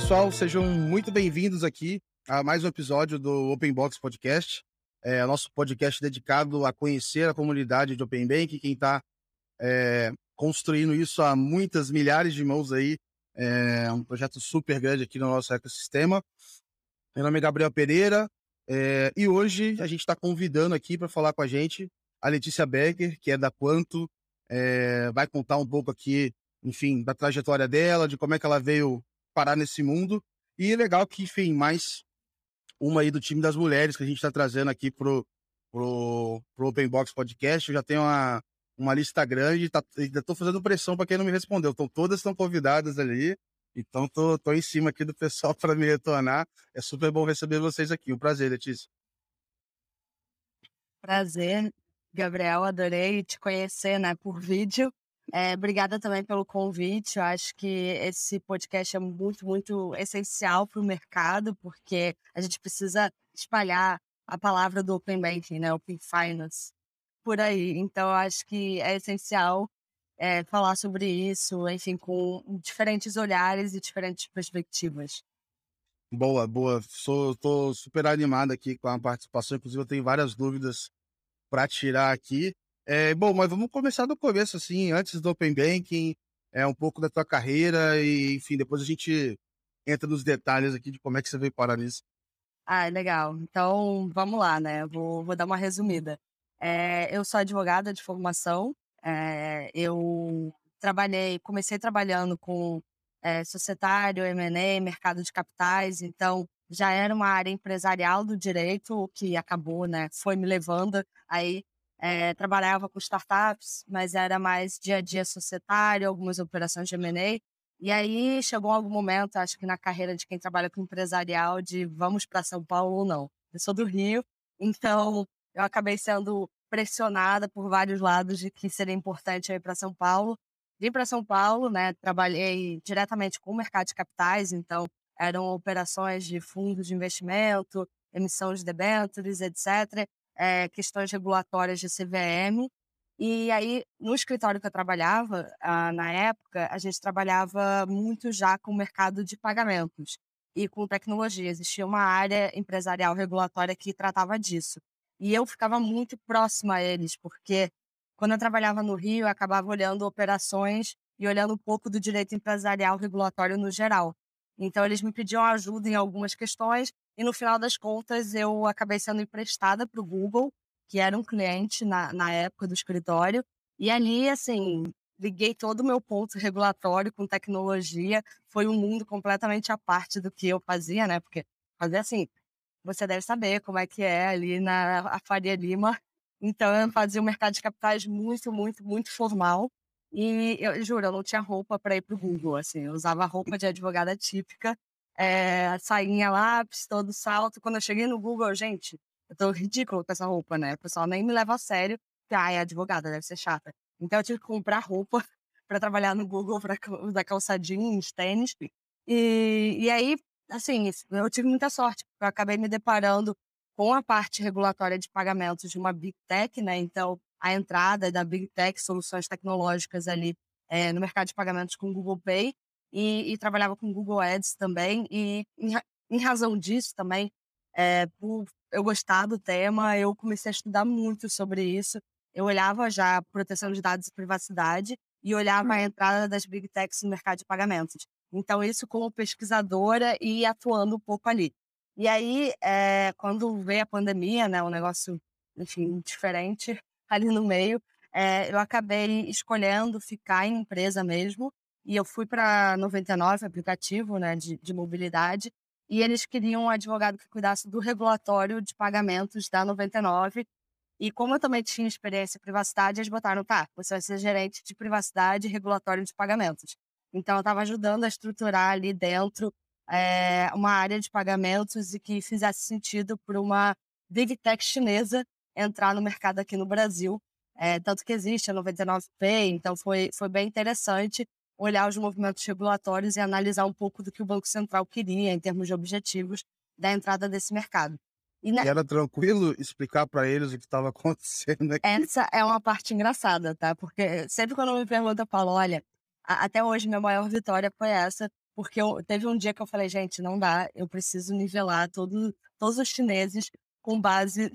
Pessoal, sejam muito bem-vindos aqui a mais um episódio do Open Box Podcast. É nosso podcast dedicado a conhecer a comunidade de Open Bank, quem está é, construindo isso há muitas milhares de mãos aí. É um projeto super grande aqui no nosso ecossistema. Meu nome é Gabriel Pereira é, e hoje a gente está convidando aqui para falar com a gente a Letícia Becker, que é da Quanto, é, vai contar um pouco aqui, enfim, da trajetória dela, de como é que ela veio parar nesse mundo. E é legal que, enfim, mais uma aí do time das mulheres que a gente está trazendo aqui pro, pro, pro Open Box Podcast. Eu já tenho uma, uma lista grande, tá, ainda estou fazendo pressão para quem não me respondeu. Então, todas estão convidadas ali. Então, tô, tô em cima aqui do pessoal para me retornar. É super bom receber vocês aqui. Um prazer, Letícia. Prazer, Gabriel. Adorei te conhecer, né, por vídeo. É, obrigada também pelo convite. Eu acho que esse podcast é muito, muito essencial para o mercado, porque a gente precisa espalhar a palavra do Open Banking, né? Open Finance, por aí. Então, eu acho que é essencial é, falar sobre isso, enfim, com diferentes olhares e diferentes perspectivas. Boa, boa. Estou super animado aqui com a participação. Inclusive, eu tenho várias dúvidas para tirar aqui. É, bom, mas vamos começar do começo, assim, antes do Open Banking, é um pouco da tua carreira e, enfim, depois a gente entra nos detalhes aqui de como é que você veio parar nisso. Ah, legal. Então, vamos lá, né? Vou, vou dar uma resumida. É, eu sou advogada de formação. É, eu trabalhei, comecei trabalhando com é, societário, M&A, mercado de capitais. Então, já era uma área empresarial do direito, que acabou, né? Foi me levando aí é, trabalhava com startups, mas era mais dia a dia societário, algumas operações de M&A. E aí chegou algum momento, acho que na carreira de quem trabalha com empresarial, de vamos para São Paulo ou não. Eu sou do Rio, então eu acabei sendo pressionada por vários lados de que seria importante ir para São Paulo. Vim para São Paulo, né? Trabalhei diretamente com o mercado de capitais, então eram operações de fundos de investimento, emissão de debêntures, etc é, questões regulatórias de CVM. E aí, no escritório que eu trabalhava, ah, na época, a gente trabalhava muito já com o mercado de pagamentos e com tecnologia. Existia uma área empresarial regulatória que tratava disso. E eu ficava muito próxima a eles, porque quando eu trabalhava no Rio, eu acabava olhando operações e olhando um pouco do direito empresarial regulatório no geral. Então, eles me pediam ajuda em algumas questões e no final das contas, eu acabei sendo emprestada para o Google, que era um cliente na, na época do escritório. E ali, assim, liguei todo o meu ponto regulatório com tecnologia. Foi um mundo completamente à parte do que eu fazia, né? Porque fazer assim, você deve saber como é que é ali na Faria Lima. Então, eu fazia um mercado de capitais muito, muito, muito formal. E eu juro, eu não tinha roupa para ir para o Google, assim, eu usava roupa de advogada típica é, sainha lápis, todo salto. Quando eu cheguei no Google, gente, eu tô ridículo com essa roupa, né? O pessoal nem me leva a sério, que ah, é advogada, deve ser chata. Então eu tive que comprar roupa para trabalhar no Google, para usar calça jeans, tênis. E, e aí, assim, eu tive muita sorte, porque eu acabei me deparando com a parte regulatória de pagamentos de uma Big Tech, né? Então, a entrada da Big Tech, soluções tecnológicas ali é, no mercado de pagamentos com o Google Pay, e, e trabalhava com Google Ads também. E em, em razão disso também, é, por eu gostar do tema, eu comecei a estudar muito sobre isso. Eu olhava já proteção de dados e privacidade e olhava a uhum. entrada das big techs no mercado de pagamentos. Então, isso como pesquisadora e atuando um pouco ali. E aí, é, quando veio a pandemia, né, um negócio, enfim, diferente ali no meio, é, eu acabei escolhendo ficar em empresa mesmo e eu fui para 99, aplicativo né, de, de mobilidade, e eles queriam um advogado que cuidasse do regulatório de pagamentos da 99. E como eu também tinha experiência em privacidade, eles botaram, tá, você vai ser gerente de privacidade e regulatório de pagamentos. Então, eu estava ajudando a estruturar ali dentro é, uma área de pagamentos e que fizesse sentido para uma big tech chinesa entrar no mercado aqui no Brasil. É, tanto que existe a 99Pay, então foi, foi bem interessante olhar os movimentos regulatórios e analisar um pouco do que o Banco Central queria em termos de objetivos da entrada desse mercado. E, na... e era tranquilo explicar para eles o que estava acontecendo aqui? Essa é uma parte engraçada, tá? Porque sempre quando me perguntam, eu falo, olha, a, até hoje minha maior vitória foi essa, porque eu, teve um dia que eu falei, gente, não dá, eu preciso nivelar todo, todos os chineses com base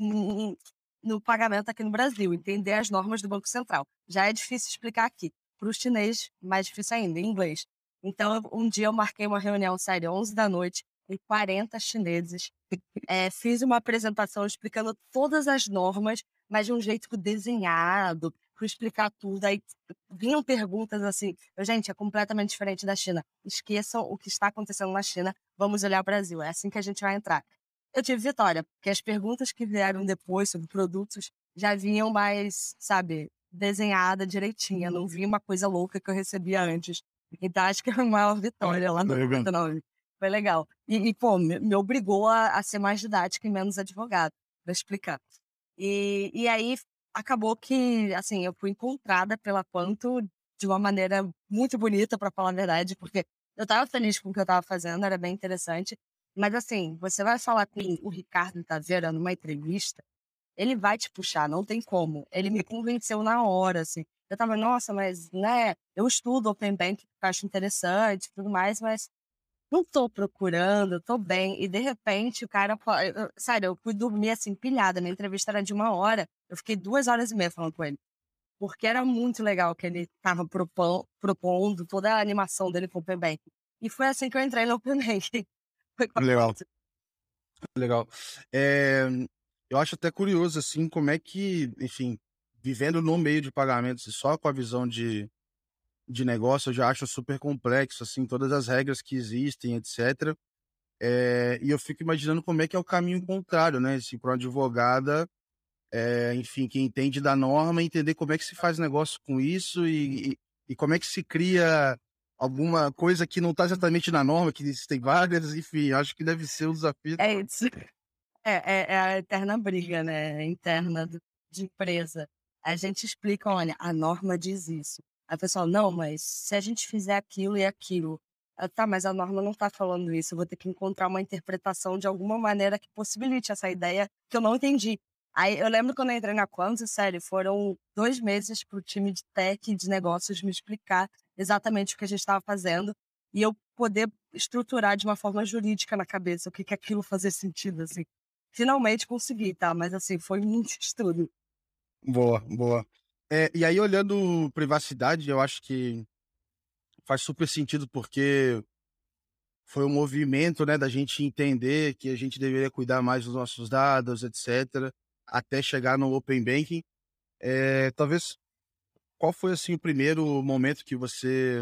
no, pagamento aqui no Brasil, entender as normas do Banco Central. Já é difícil explicar aqui. Para o chinês, mais difícil ainda, em inglês. Então, um dia eu marquei uma reunião, sério, 11 da noite, com 40 chineses. É, fiz uma apresentação explicando todas as normas, mas de um jeito desenhado, para explicar tudo. Aí vinham perguntas assim, gente, é completamente diferente da China. Esqueçam o que está acontecendo na China, vamos olhar o Brasil. É assim que a gente vai entrar. Eu tive vitória, porque as perguntas que vieram depois sobre produtos já vinham mais, sabe, desenhada direitinha, não vi uma coisa louca que eu recebia antes. Então acho que é a maior vitória lá no 99. Foi legal. E, e pô, me, me obrigou a, a, ser mais didática e menos advogado, para explicar. E, e aí acabou que, assim, eu fui encontrada pela Quanto de uma maneira muito bonita, para falar a verdade, porque eu estava feliz com o que eu estava fazendo, era bem interessante. Mas, assim, você vai falar com o Ricardo Taveira numa entrevista, ele vai te puxar, não tem como. Ele me convenceu na hora, assim. Eu tava, nossa, mas, né, eu estudo Open Bank, acho interessante tudo mais, mas não tô procurando, tô bem. E de repente o cara, sério, eu fui dormir assim, pilhada. Minha entrevista era de uma hora, eu fiquei duas horas e meia falando com ele. Porque era muito legal que ele tava propondo, propondo toda a animação dele com o Open Bank. E foi assim que eu entrei no Open Bank. Legal. Legal. É, eu acho até curioso, assim, como é que, enfim, vivendo no meio de pagamentos e só com a visão de, de negócio, eu já acho super complexo, assim, todas as regras que existem, etc. É, e eu fico imaginando como é que é o caminho contrário, né? Assim, para uma advogada, é, enfim, que entende da norma, entender como é que se faz negócio com isso e, e, e como é que se cria alguma coisa que não está exatamente na norma, que existem várias, enfim, acho que deve ser um desafio. É isso. É, é, é a eterna briga, né, interna do, de empresa. A gente explica, olha, a norma diz isso. A pessoa, não, mas se a gente fizer aquilo e aquilo, ah, tá, mas a norma não está falando isso. Eu vou ter que encontrar uma interpretação de alguma maneira que possibilite essa ideia que eu não entendi. Aí eu lembro quando eu entrei na Quantum, sério, foram dois meses para o time de tech e de negócios me explicar exatamente o que a gente estava fazendo e eu poder estruturar de uma forma jurídica na cabeça o que, que aquilo fazia sentido, assim finalmente consegui, tá? Mas assim, foi muito estudo. Boa, boa. É, e aí, olhando privacidade, eu acho que faz super sentido porque foi um movimento, né, da gente entender que a gente deveria cuidar mais dos nossos dados, etc., até chegar no Open Banking. É, talvez, qual foi, assim, o primeiro momento que você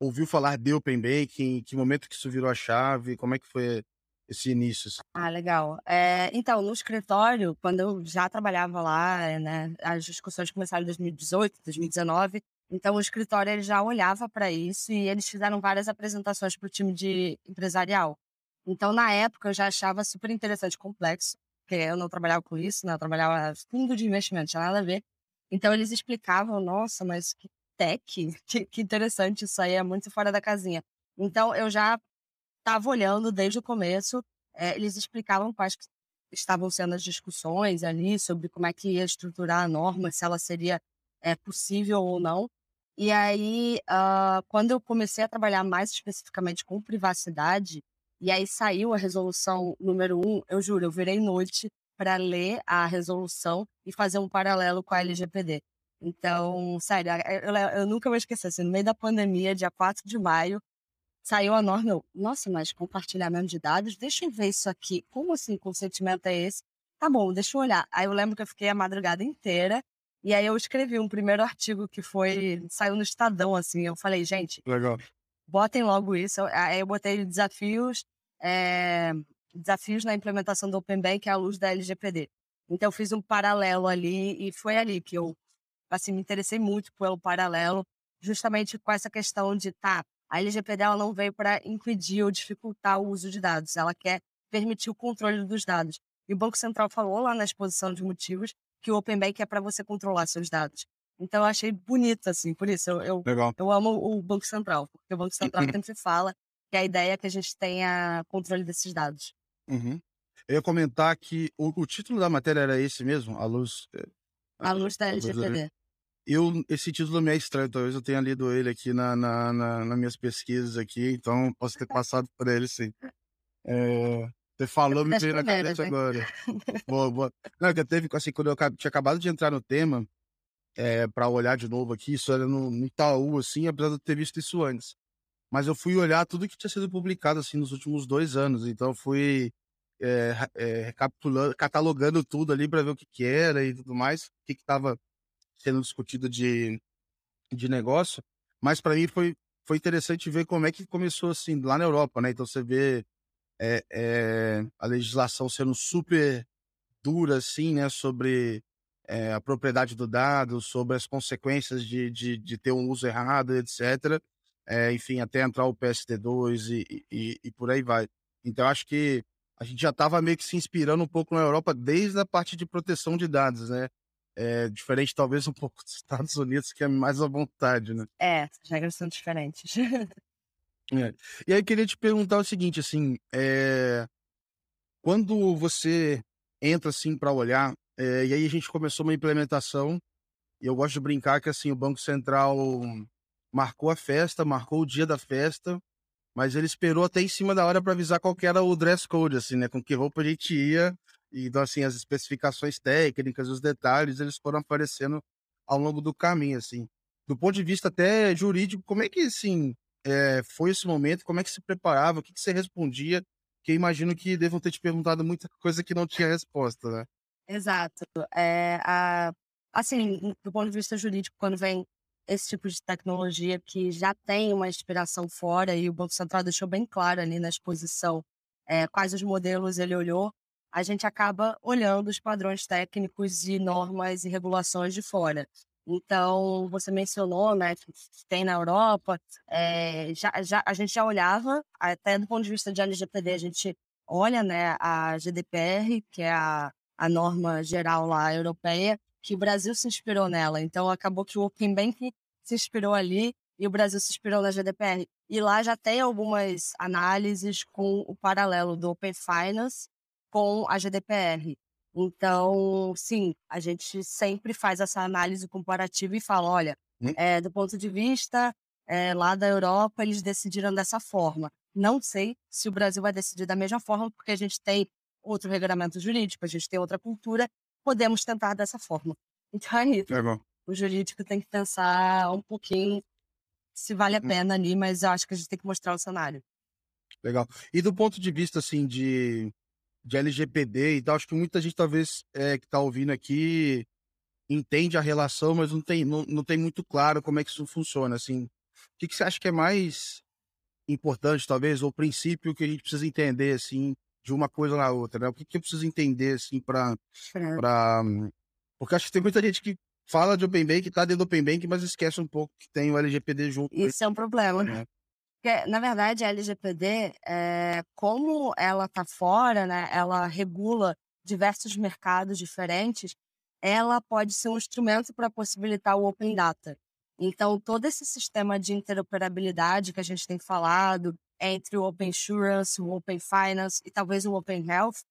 ouviu falar de Open Banking? Que momento que isso virou a chave? Como é que foi esse início? Assim? Ah, legal. É, então, no escritório, quando eu já trabalhava lá, né, as discussões começaram em 2018, 2019, então o escritório ele já olhava para isso e eles fizeram várias apresentações para o time de empresarial. Então, na época, eu já achava super interessante, complexo, porque eu não trabalhava com isso, né, eu trabalhava fundo de investimento, tinha nada a ver. Então, eles explicavam, nossa, mas que tech, que, que interessante isso aí, é muito fora da casinha. Então, eu já estava olhando desde o começo, é, eles explicavam quais estavam sendo as discussões ali sobre como é que ia estruturar a norma, se ela seria é, possível ou não. E aí, uh, quando eu comecei a trabalhar mais especificamente com privacidade, e aí saiu a resolução número um, eu juro, eu virei noite para ler a resolução e fazer um paralelo com a LGPD. Então, sério, eu, eu nunca vou esquecer, assim, no meio da pandemia, dia 4 de maio, saiu a norma, eu, nossa, mas compartilhamento de dados, deixa eu ver isso aqui, como assim consentimento é esse? Tá bom, deixa eu olhar. Aí eu lembro que eu fiquei a madrugada inteira, e aí eu escrevi um primeiro artigo que foi, saiu no Estadão, assim, eu falei, gente, Legal. botem logo isso. Aí eu botei desafios, é, desafios na implementação do Open Bank à luz da LGPD. Então eu fiz um paralelo ali, e foi ali que eu, assim, me interessei muito pelo paralelo, justamente com essa questão de, tá, a LGPD ela não veio para impedir ou dificultar o uso de dados, ela quer permitir o controle dos dados. E o Banco Central falou lá na exposição de motivos que o Open Bank é para você controlar seus dados. Então eu achei bonito, assim, por isso eu, eu, eu amo o Banco Central, porque o Banco Central sempre fala que a ideia é que a gente tenha controle desses dados. Uhum. Eu ia comentar que o, o, título da matéria era esse mesmo, a luz. A luz da LGPD. eu, esse título me é estranho, talvez eu tenha lido ele aqui na, na, na, nas minhas pesquisas aqui, então posso ter passado por ele sim. É, você falou, me veio na cabeça né? agora. boa, boa. Não, que teve, assim, quando eu tinha acabado de entrar no tema, é, para olhar de novo aqui, isso era no, no Itaú, assim, apesar de eu ter visto isso antes. Mas eu fui olhar tudo que tinha sido publicado, assim, nos últimos dois anos, então fui é, é, recapitulando, catalogando tudo ali para ver o que, que era e tudo mais, o que estava sendo discutido de, de negócio, mas para mim foi, foi interessante ver como é que começou assim lá na Europa, né? Então você vê é, a legislação sendo super dura, assim, né? Sobre a propriedade do dado, sobre as consequências de, de, de ter um uso errado, etc. enfim, até entrar o PSD2 e, e, e por aí vai. Então acho que a gente já estava meio que se inspirando um pouco na Europa desde a parte de proteção de dados, né? É, diferente talvez um pouco dos Estados Unidos, que é mais à vontade, né? É, as regras são diferentes. é. E aí eu queria te perguntar o seguinte, assim, é... quando você entra assim para olhar, é... e aí a gente começou uma implementação, e eu gosto de brincar que assim o Banco Central marcou a festa, marcou o dia da festa, mas ele esperou até em cima da hora para avisar qual era o dress code, assim, né? Com que roupa a gente ia então, assim, as especificações técnicas, os detalhes, eles foram aparecendo ao longo do caminho, assim. Do ponto de vista até jurídico, como é que, assim, é, foi esse momento? Como é que se preparava? O que, que você respondia? Que imagino que devam ter te perguntado muita coisa que não tinha resposta, né? Exato. É, a, assim, do ponto de vista jurídico, quando vem esse tipo de tecnologia que já tem uma inspiração fora e o Banco Central deixou bem claro ali na exposição é, quais os modelos ele olhou, a gente acaba olhando os padrões técnicos e normas e regulações de fora. Então, você mencionou, né, que tem na Europa, é, já, já, a gente já olhava, até do ponto de vista de LGPD, a gente olha, né, a GDPR, que é a, a norma geral lá europeia, que o Brasil se inspirou nela. Então, acabou que o Open Bank se inspirou ali e o Brasil se inspirou na GDPR. E lá já tem algumas análises com o paralelo do Open Finance com a GDPR. Então, sim, a gente sempre faz essa análise comparativa e fala, olha, é, do ponto de vista é, lá da Europa, eles decidiram dessa forma. Não sei se o Brasil vai decidir da mesma forma, porque a gente tem outro regulamento jurídico, a gente tem outra cultura, podemos tentar dessa forma. Então é isso. É o jurídico tem que pensar um pouquinho se vale a hum. pena ali, mas eu acho que a gente tem que mostrar o cenário. Legal. E do ponto de vista, assim, de de LGPD e tal. Acho que muita gente, talvez, é, que está ouvindo aqui, entende a relação, mas não tem, não, não tem muito claro como é que isso funciona. Assim, o que, que você acha que é mais importante, talvez, ou princípio que a gente precisa entender, assim, de uma coisa na outra, né? O que, que eu preciso entender, assim, para... Pra... Porque acho que tem muita gente que fala de Open Bank, tá dentro do Open Bank, mas esquece um pouco que tem o LGPD junto. Isso é um problema. Né? Porque, na verdade, a LGPD, é, como ela está fora, né, ela regula diversos mercados diferentes, ela pode ser um instrumento para possibilitar o Open Data. Então, todo esse sistema de interoperabilidade que a gente tem falado entre o Open Insurance, o Open Finance e talvez o Open Health,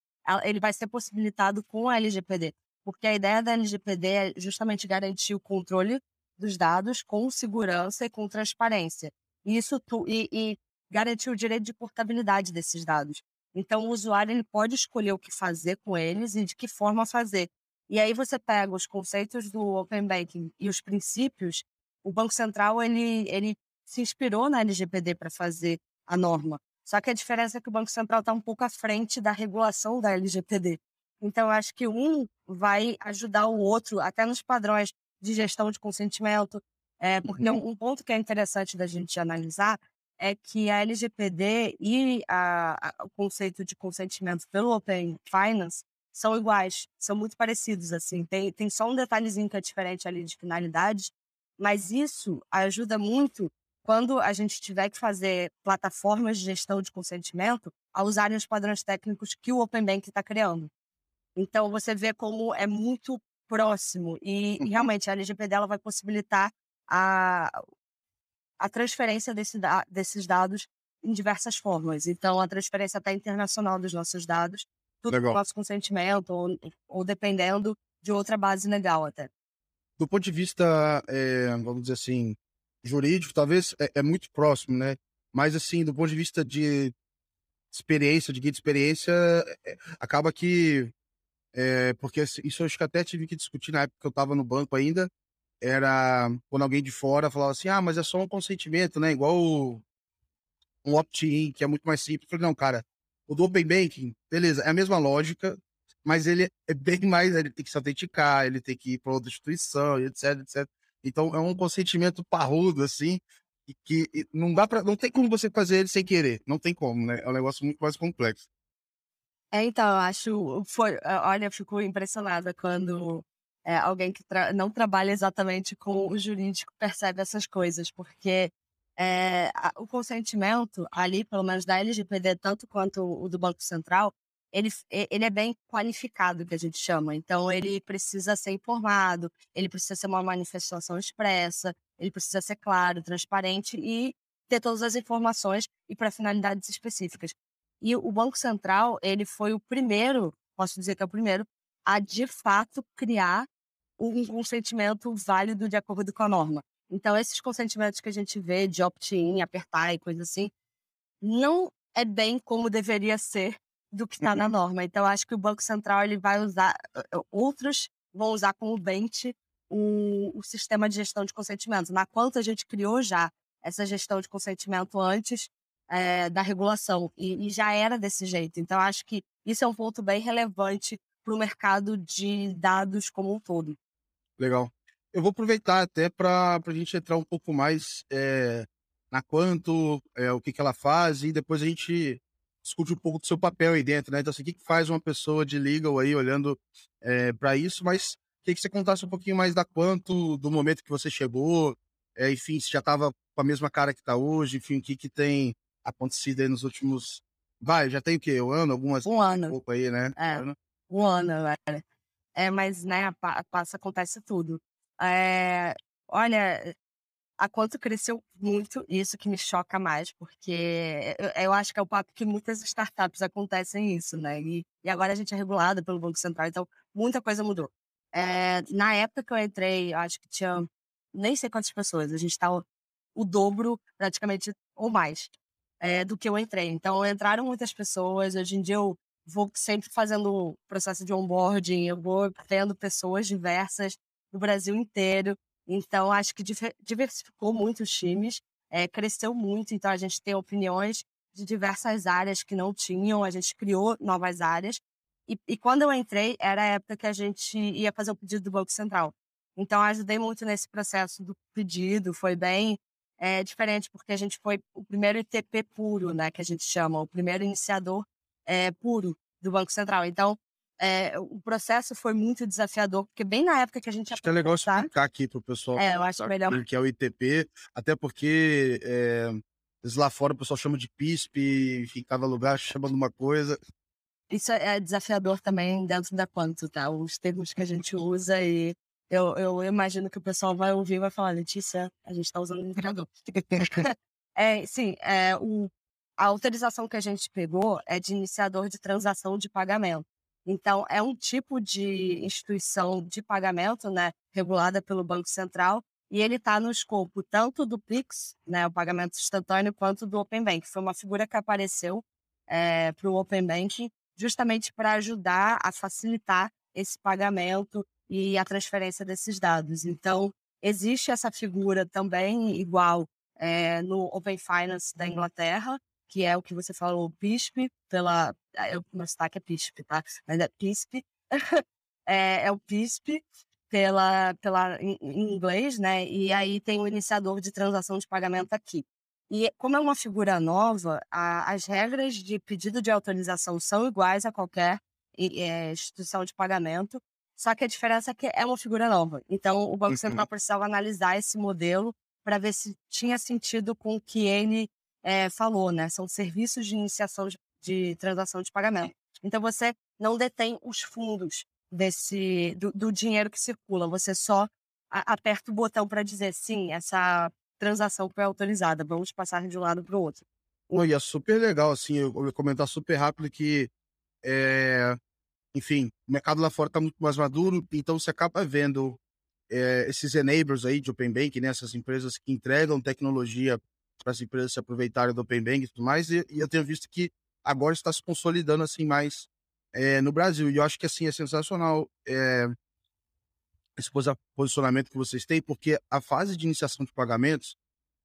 ele vai ser possibilitado com a LGPD. Porque a ideia da LGPD é justamente garantir o controle dos dados com segurança e com transparência. Isso tu, e, e garantir o direito de portabilidade desses dados. Então, o usuário ele pode escolher o que fazer com eles e de que forma fazer. E aí você pega os conceitos do Open Banking e os princípios, o Banco Central ele, ele se inspirou na LGPD para fazer a norma. Só que a diferença é que o Banco Central está um pouco à frente da regulação da LGPD. Então, eu acho que um vai ajudar o outro, até nos padrões de gestão de consentimento, é, porque uhum. um ponto que é interessante da gente analisar é que a LGPD e a, a, o conceito de consentimento pelo Open Finance são iguais, são muito parecidos, assim. Tem, tem só um detalhezinho que é diferente ali de finalidade, mas isso ajuda muito quando a gente tiver que fazer plataformas de gestão de consentimento a usarem os padrões técnicos que o Open Bank está criando. Então, você vê como é muito próximo e, e uhum. realmente a LGPD ela vai possibilitar a, a transferência desse, desses dados em diversas formas. Então, a transferência até internacional dos nossos dados, tudo com nosso consentimento, ou, ou dependendo de outra base legal até. do ponto de vista, é, vamos dizer assim, jurídico, talvez é, é, muito próximo, né? Mas, assim, do ponto de vista de experiência, de guia de experiência, é, acaba que. É, porque isso eu acho que até tive que discutir na época que eu estava no banco ainda. Era quando alguém de fora falava assim: ah, mas é só um consentimento, né? Igual o, um opt-in, que é muito mais simples. Eu falei, não, cara, o do Open Banking, beleza, é a mesma lógica, mas ele é bem mais, ele tem que se autenticar, ele tem que ir para outra instituição, etc, etc. Então é um consentimento parrudo, assim, que não dá para, não tem como você fazer ele sem querer, não tem como, né? É um negócio muito mais complexo. É, então, eu acho, foi, olha, eu fico impressionada quando é, alguém que tra não trabalha exatamente com o jurídico percebe essas coisas, porque é, a, o consentimento ali, pelo menos da LGPD, tanto quanto o do Banco Central, ele, ele é bem qualificado, que a gente chama. Então, ele precisa ser informado, ele precisa ser uma manifestação expressa, ele precisa ser claro, transparente e ter todas as informações e para finalidades específicas. E o Banco Central, ele foi o primeiro, posso dizer que é o primeiro, a de fato criar um consentimento válido de acordo com a norma. Então, esses consentimentos que a gente vê de opt-in, apertar e coisa assim, não é bem como deveria ser do que está na uhum. norma. Então, acho que o Banco Central ele vai usar, outros vão usar como bench o, o sistema de gestão de consentimento. Na quanto a gente criou já essa gestão de consentimento antes é, da regulação, e, e, já era desse jeito. Então, acho que isso é um ponto bem relevante para o mercado de dados como um todo. Legal. Eu vou aproveitar até para a gente entrar um pouco mais é, na quanto, é, o que, que ela faz, e depois a gente discute um pouco do seu papel aí dentro, né? Então, assim, o que, faz uma pessoa de legal aí olhando é, para isso, mas queria que você contasse um pouquinho mais da quanto, do momento que você chegou, é, enfim, se já estava com a mesma cara que está hoje, enfim, o que, que tem acontecido aí nos últimos. Vai, já tem o quê? Um ano? Algumas. Um ano. Um pouco aí, né? É, um ano, velho. É, mas, né, passa, acontece tudo. É, olha, a quanto cresceu muito, isso que me choca mais, porque eu, acho que é o papo que muitas startups acontecem isso, né? E, e agora a gente é regulada pelo Banco Central, então muita coisa mudou. É, na época que eu entrei, acho que tinha nem sei quantas pessoas, a gente estava tá o, o dobro, praticamente, ou mais, é, do que eu entrei. Então entraram muitas pessoas, hoje em dia eu vou sempre fazendo processo de onboarding, eu vou tendo pessoas diversas do Brasil inteiro, então, acho que diversificou muito os times, é, cresceu muito. Então, a gente tem opiniões de diversas áreas que não tinham, a gente criou novas áreas. E, e, quando eu entrei, era a época que a gente ia fazer o pedido do Banco Central. Então, ajudei muito nesse processo do pedido, foi bem é, diferente, porque a gente foi o primeiro ITP puro, né, que a gente chama, o primeiro iniciador é, puro do Banco Central. Então, é, o processo foi muito desafiador, porque bem na época que a gente Acho que é legal explicar aqui para o pessoal é, eu acho melhor. que é o ITP, até porque é, lá fora o pessoal chama de PISP, enfim, cada lugar chama de uma coisa. Isso é, desafiador também dentro da quanto, tá? Os termos que a gente usa e eu, eu imagino que o pessoal vai ouvir e vai falar, Letícia, a gente está usando o indicador. é, sim, é, o, a autorização que a gente pegou é de iniciador de transação de pagamento. Então, é um tipo de instituição de pagamento, né, regulada pelo Banco Central, e ele está no escopo tanto do Pix, né, o pagamento instantâneo, quanto do Open Bank. Foi uma figura que apareceu é, para o Open Banking justamente para ajudar a facilitar esse pagamento e a transferência desses dados. Então, existe essa figura também igual é, no Open Finance da Inglaterra, que é o que você falou, PISP, pela. Ah, eu, meu sotaque é PISP, tá? Mas é PISP. é, é, o PISP pela, pela, em, em, inglês, né? E aí tem o iniciador de transação de pagamento aqui. E como é uma figura nova, a, as regras de pedido de autorização são iguais a qualquer é, instituição de pagamento, só que a diferença é que é uma figura nova. Então, o Banco Central uhum. precisava analisar esse modelo para ver se tinha sentido com que ele é, falou, né? São serviços de iniciação de, transação de pagamento. Então você não detém os fundos desse do, do dinheiro que circula. Você só a, aperta o botão para dizer sim, essa transação foi autorizada. Vamos passar de um lado para o outro. e é super legal, assim, eu vou comentar super rápido que, é, enfim, o mercado lá fora está muito mais maduro, então você acaba vendo é, esses enablers aí de Open Bank, né, essas empresas que entregam tecnologia para as empresas se aproveitarem do Open Bank e tudo mais, e, e eu tenho visto que agora está se consolidando assim mais é, no Brasil. E eu acho que assim é sensacional é, esse posicionamento que vocês têm, porque a fase de iniciação de pagamentos,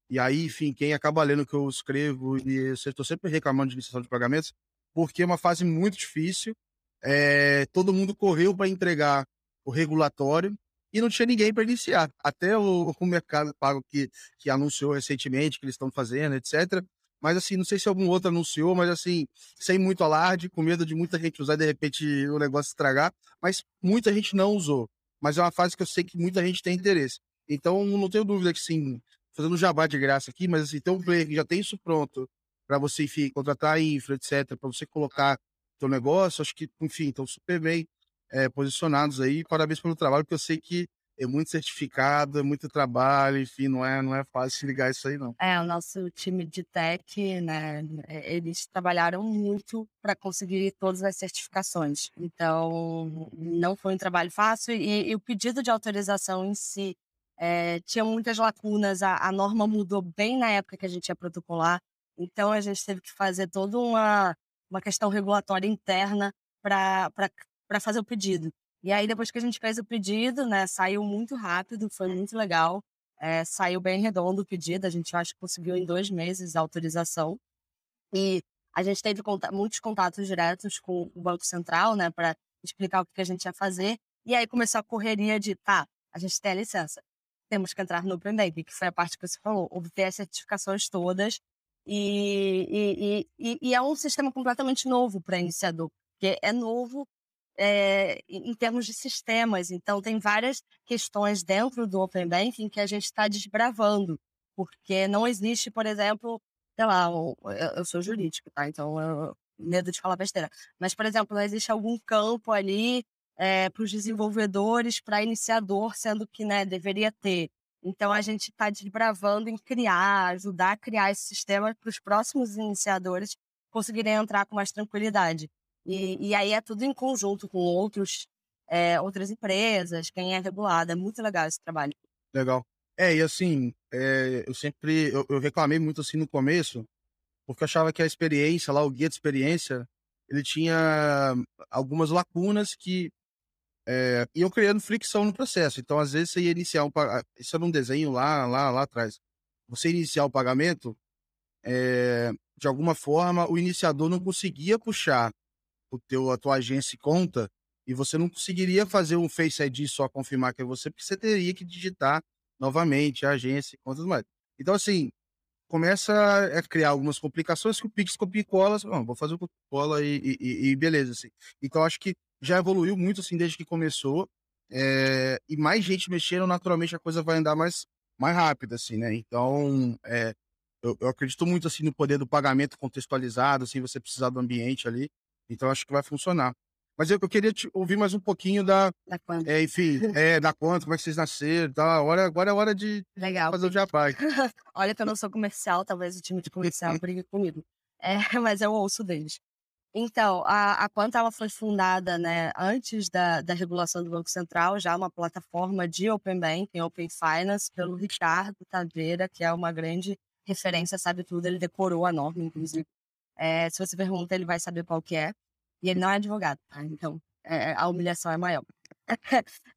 e aí, enfim, quem acaba lendo o que eu escrevo, e eu estou sempre reclamando de iniciação de pagamentos, porque é uma fase muito difícil. É, todo mundo correu para entregar o regulatório e não tinha ninguém para iniciar. Até o, o Mercado Pago que, que anunciou recentemente que eles estão fazendo, etc. Mas assim, não sei se algum outro anunciou, mas assim, sem muito alarde, com medo de muita gente usar e de repente o negócio estragar. Mas muita gente não usou. Mas é uma fase que eu sei que muita gente tem interesse. Então, não tenho dúvida que sim, fazendo jabá de graça aqui, mas assim, tem um player que já tem isso pronto para você, enfim, contratar infra, etc., para você colocar seu negócio, acho que, enfim, estão super bem é, posicionados aí. Parabéns pelo trabalho, porque eu sei que é muito certificado, é muito trabalho, enfim, não é, não é fácil ligar isso aí, não. É, o nosso time de tech, né, é, eles trabalharam muito para conseguir todas as certificações. Então, não foi um trabalho fácil e, e o pedido de autorização em si é, tinha muitas lacunas, a, a, norma mudou bem na época que a gente ia protocolar, então a gente teve que fazer toda uma, uma questão regulatória interna para fazer o pedido. E aí, depois que a gente fez o pedido, né, saiu muito rápido, foi muito legal. É, saiu bem redondo o pedido, a gente acho que conseguiu em dois meses a autorização. E a gente teve muitos contatos diretos com o Banco Central, né, para explicar o que a gente ia fazer. E aí começou a correria de, tá, a gente tem a licença, temos que entrar no Open Bank, que foi a parte que você falou, obter as certificações todas. E, e, e, e é um sistema completamente novo para iniciador, porque é novo é, em termos de sistemas. Então, tem várias questões dentro do Open Banking que a gente está desbravando, porque não existe, por exemplo, sei lá, eu, sou jurídico, tá? Então, eu, medo de falar besteira. Mas, por exemplo, não existe algum campo ali é, para os desenvolvedores, para iniciador, sendo que né, deveria ter. Então, a gente está desbravando em criar, ajudar a criar esse sistema para os próximos iniciadores conseguirem entrar com mais tranquilidade. E, e aí é tudo em conjunto com outros, é, outras empresas, quem é regulado. É muito legal esse trabalho. Legal. É, e assim, é, eu sempre, eu, eu, reclamei muito assim no começo, porque eu achava que a experiência lá, o guia de experiência, ele tinha algumas lacunas que é, iam criando fricção no processo. Então, às vezes, você ia iniciar um isso era um desenho lá, lá, lá atrás. Você iniciar o pagamento, é, de alguma forma, o iniciador não conseguia puxar o teu, a tua agência conta e você não conseguiria fazer um Face ID só confirmar que é você, porque você teria que digitar novamente a agência e contas mais. Então, assim, começa a criar algumas complicações que o Pix copia e cola, assim, vou fazer o cola e, e, e, beleza, assim. Então, acho que já evoluiu muito, assim, desde que começou, é, e mais gente mexendo, naturalmente a coisa vai andar mais, mais rápido, assim, né? Então, é, eu, eu, acredito muito, assim, no poder do pagamento contextualizado, sem você precisar do ambiente ali, então acho que vai funcionar. Mas eu, eu queria te ouvir mais um pouquinho da. Da quanto. É, enfim, é, da quanto, como é que vocês nasceram tá? Agora, agora é hora de Legal. fazer o jabá. Olha que eu não sou comercial, talvez o time de comercial brigue comigo. É, mas eu ouço deles. Então, a, a Quanta ela foi fundada né, antes da, da regulação do Banco Central, já uma plataforma de Open Banking, Open Finance, pelo Ricardo Taveira, que é uma grande referência, sabe tudo, ele decorou a norma, inclusive. É, se você pergunta, ele vai saber qual que é. E ele não é advogado, tá? Então, é, a humilhação é maior.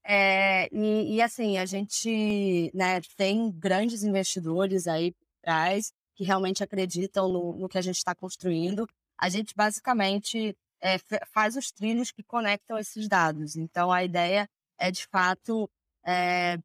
é, e, e, assim, a gente né, tem grandes investidores aí por trás que realmente acreditam no, no que a gente está construindo. A gente basicamente é, faz os trilhos que conectam esses dados. Então, a ideia é, de fato, é,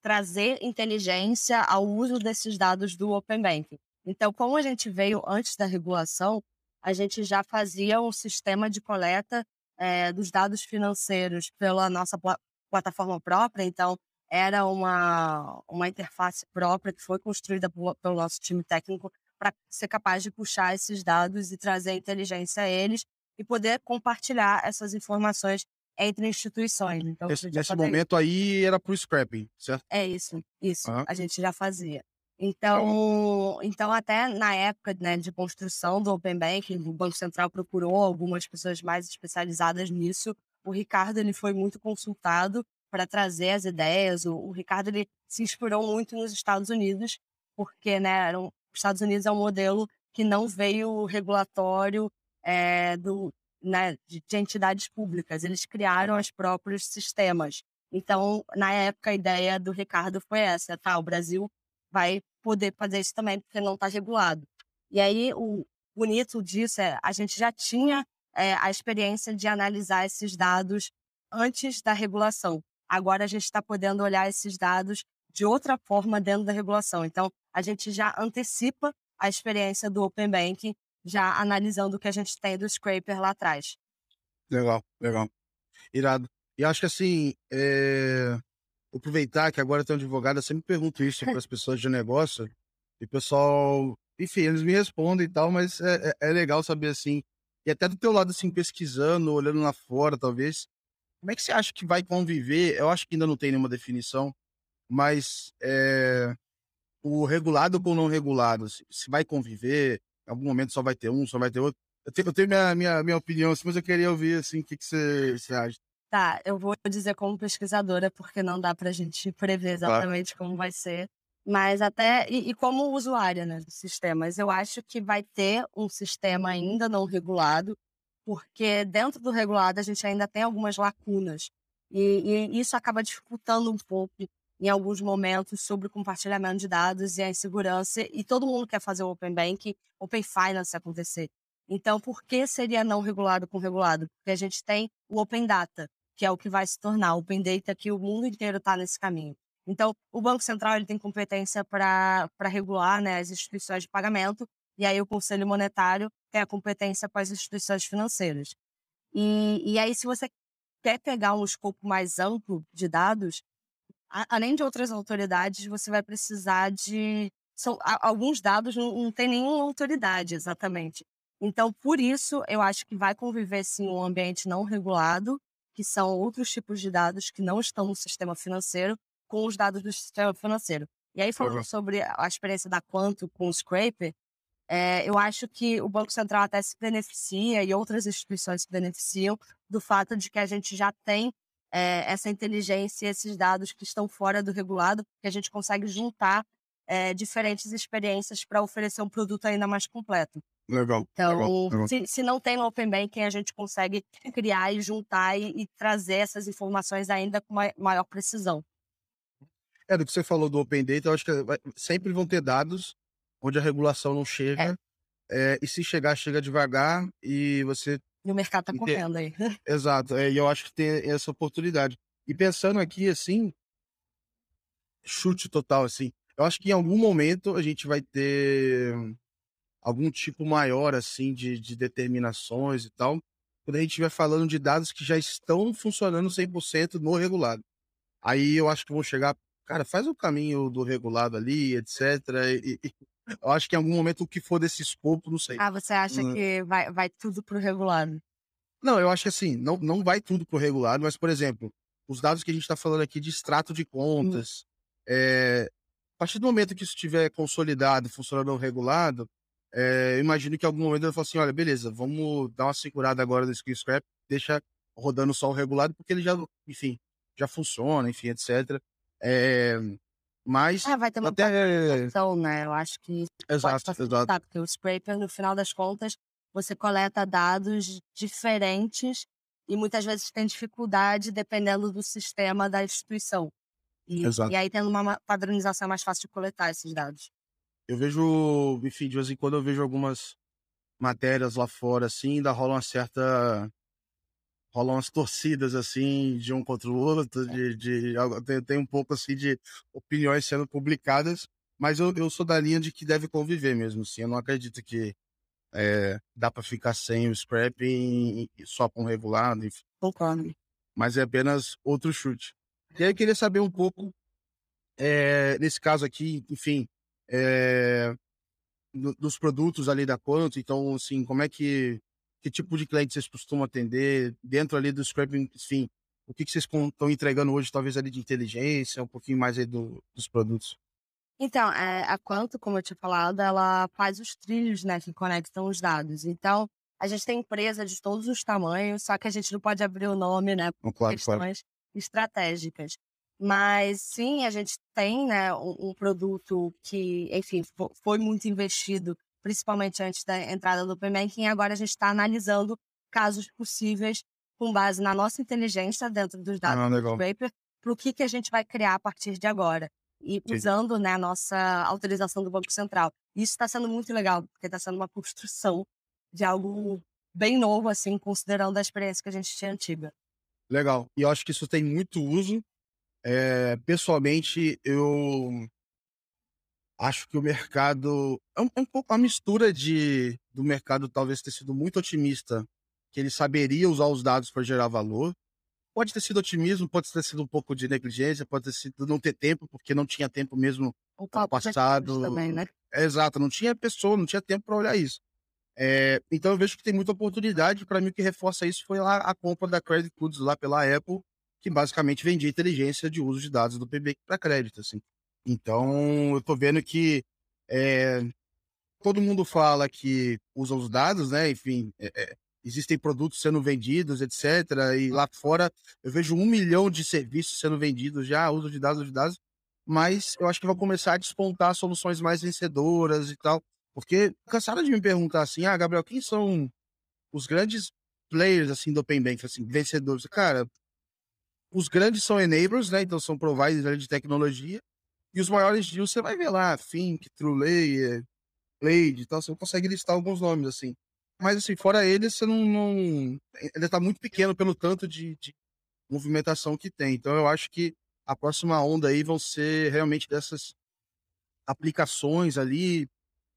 trazer inteligência ao uso desses dados do Open Banking. Então, como a gente veio antes da regulação, a gente já fazia um sistema de coleta é, dos dados financeiros pela nossa pl plataforma própria. Então, era uma, uma interface própria que foi construída pelo nosso time técnico para ser capaz de puxar esses dados e trazer inteligência a eles e poder compartilhar essas informações entre instituições. Então, Esse, nesse momento isso. aí era para o scrapping, certo? É isso, isso. Uhum. A gente já fazia. Então, então até na época né, de construção do Open Banking, o Banco Central procurou algumas pessoas mais especializadas nisso. O Ricardo ele foi muito consultado para trazer as ideias. O, o, Ricardo ele se inspirou muito nos Estados Unidos, porque né, eram, os Estados Unidos é um modelo que não veio regulatório é, do, né, de, de entidades públicas. Eles criaram os próprios sistemas. Então, na época, a ideia do Ricardo foi essa, tá? O Brasil vai poder fazer isso também, porque não está regulado. E aí, o bonito disso é a gente já tinha é, a experiência de analisar esses dados antes da regulação. Agora a gente está podendo olhar esses dados de outra forma dentro da regulação. Então, a gente já antecipa a experiência do Open Banking, já analisando o que a gente tem do Scraper lá atrás. Legal, legal. Irado. E acho que assim, é... aproveitar que agora tem um advogado, eu sempre pergunto isso para as pessoas de negócio, e o pessoal, enfim, eles me respondem e tal, mas é, é, é legal saber assim, e até do teu lado, assim, pesquisando, olhando lá fora, talvez, como é que você acha que vai conviver? Eu acho que ainda não tem nenhuma definição, mas é, o regulado com o não regulado, se vai conviver, em algum momento só vai ter um, só vai ter outro. Eu tenho, eu tenho minha, minha, minha opinião, assim, mas eu queria ouvir assim, o que, que você, você acha. Tá, eu vou dizer como pesquisadora, porque não dá pra gente prever exatamente claro. como vai ser. Mas até, e, e como usuária né, dos sistemas, eu acho que vai ter um sistema ainda não regulado, porque dentro do regulado a gente ainda tem algumas lacunas. E, e, isso acaba dificultando um pouco, em alguns momentos, sobre o compartilhamento de dados e a insegurança. E todo mundo quer fazer o Open Banking, Open Finance acontecer. Então, por que seria não regulado com regulado? Porque a gente tem o Open Data, que é o que vai se tornar o Open Data, que o mundo inteiro está nesse caminho. Então, o Banco Central ele tem competência para regular né, as instituições de pagamento, e aí o Conselho Monetário tem a competência para as instituições financeiras. E, e aí, se você quer pegar um escopo mais amplo de dados, a, além de outras autoridades, você vai precisar de. São, a, alguns dados não, não tem nenhuma autoridade exatamente. Então, por isso, eu acho que vai conviver sim um ambiente não regulado, que são outros tipos de dados que não estão no sistema financeiro, com os dados do sistema financeiro. E aí, falando uhum. sobre a experiência da Quanto com o Scraper, é, eu acho que o Banco Central até se beneficia e outras instituições se beneficiam do fato de que a gente já tem é, essa inteligência e esses dados que estão fora do regulado, que a gente consegue juntar é, diferentes experiências para oferecer um produto ainda mais completo. Legal. Então, legal, legal. Se, se, não tem no Open Banking, a gente consegue criar e juntar e, e trazer essas informações ainda com maior precisão. É, do que você falou do Open Data, eu acho que sempre vão ter dados onde a regulação não chega. É. É, e se chegar, chega devagar e você. E o mercado está correndo aí. Exato. É, e eu acho que tem essa oportunidade. E pensando aqui, assim, chute total, assim, eu acho que em algum momento a gente vai ter algum tipo maior, assim, de, de determinações e tal, quando a gente estiver falando de dados que já estão funcionando 100% no regulado. Aí eu acho que vão chegar cara, faz o caminho do regulado ali, etc. E, e, eu acho que em algum momento o que for desse escopo, não sei. Ah, você acha hum. que vai, vai tudo pro regulado? Não, eu acho que assim, não, não vai tudo pro regulado, mas, por exemplo, os dados que a gente está falando aqui de extrato de hum. contas, hum. é, a partir do momento que isso estiver consolidado, funcionando regulado, é, eu imagino que em algum momento eu falo assim, olha, beleza, vamos dar uma segurada agora do skill scrap, deixa rodando só o regulado, porque ele já, enfim, já funciona, enfim, etc. É, mas. Ah, vai ter uma até... né? Eu acho que. Exato, exato. Porque o scraper, no final das contas, você coleta dados diferentes e muitas vezes tem dificuldade dependendo do sistema da instituição. E, Exato. e aí tendo uma padronização é mais fácil de coletar esses dados. Eu vejo, enfim, de vez em quando eu vejo algumas matérias lá fora, assim, ainda rola uma certa rolam umas torcidas assim de um contra o outro, de, de tem, tem, um pouco assim de opiniões sendo publicadas, mas eu, eu sou da linha de que deve conviver mesmo, assim. Eu não acredito que é, dá para ficar sem o scrapping só com regulado, enfim. Concordo. Mas é apenas outro chute. E aí eu queria saber um pouco, é, nesse caso aqui, enfim, é, dos produtos ali da Quanto, então, assim, como é que que tipo de cliente vocês costumam atender dentro ali do scrapping, enfim, o que, que vocês estão entregando hoje, talvez ali de inteligência, um pouquinho mais aí do, dos produtos? Então, é, a Quanto, como eu tinha falado, ela faz os trilhos, né, que conectam os dados. Então, a gente tem empresa de todos os tamanhos, só que a gente não pode abrir o nome, né, por claro, questões. Claro. Estratégicas. Mas sim, a gente tem né, um, um produto que, enfim, foi muito investido, principalmente antes da entrada do Open Banking, e agora a gente está analisando casos possíveis com base na nossa inteligência dentro dos dados Ah, do. Scraper, para o que, que a gente vai criar a partir de agora. E usando né, a nossa autorização do Banco Central. Isso está sendo muito legal, porque está sendo uma construção de algo bem novo, assim, considerando a experiência que a gente tinha antiga. Legal. E eu acho que isso tem muito uso. É, pessoalmente, eu acho que o mercado é um, é um pouco uma mistura de do mercado talvez ter sido muito otimista, que ele saberia usar os dados para gerar valor. Pode ter sido otimismo, pode ter sido um pouco de negligência, pode ter sido não ter tempo, porque não tinha tempo mesmo O passado. também, né? Exato, não tinha pessoa, não tinha tempo para olhar isso. É, então eu vejo que tem muita oportunidade. Para mim, o que reforça isso foi lá a compra da Credit Goods lá pela Apple, que basicamente vendia inteligência de uso de dados do PB para crédito. Assim. Então eu tô vendo que é, todo mundo fala que usa os dados, né? Enfim, é, é, existem produtos sendo vendidos, etc. E lá fora eu vejo um milhão de serviços sendo vendidos já, uso de dados, de dados. Mas eu acho que vai começar a despontar soluções mais vencedoras e tal. Porque cansaram de me perguntar assim, ah, Gabriel, quem são os grandes players assim do Open Bank, assim, vencedores? Cara, os grandes são enablers, né? Então são providers de tecnologia. E os maiores deals você vai ver lá, Fink, TrueLayer, Blade e tal, você consegue listar alguns nomes assim. Mas assim, fora eles, você não, não ele tá muito pequeno pelo tanto de, de movimentação que tem. Então eu acho que a próxima onda aí vão ser realmente dessas aplicações ali.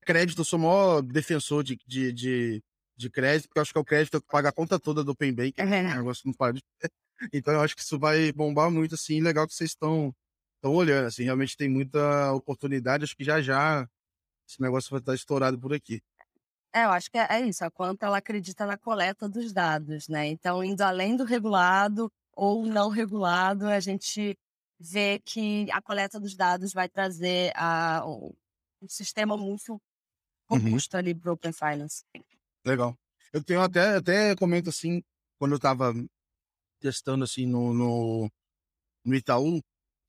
Crédito, eu sou o maior defensor de, de, de, de crédito, porque eu acho que é o crédito que paga a conta toda do Open Bank. É O verdade. negócio não para de... Então eu acho que isso vai bombar muito, assim, legal que vocês estão estão olhando, assim, realmente tem muita oportunidade, acho que já já esse negócio vai estar estourado por aqui. É, eu acho que é, é isso, a quanto ela acredita na coleta dos dados, né? Então, indo além do regulado ou não regulado, a gente vê que a coleta dos dados vai trazer a, um, um sistema muito Uhum. robusto ali para o Open Finance. Legal. Eu tenho até, até comento assim, quando eu tava testando assim no, no, no Itaú,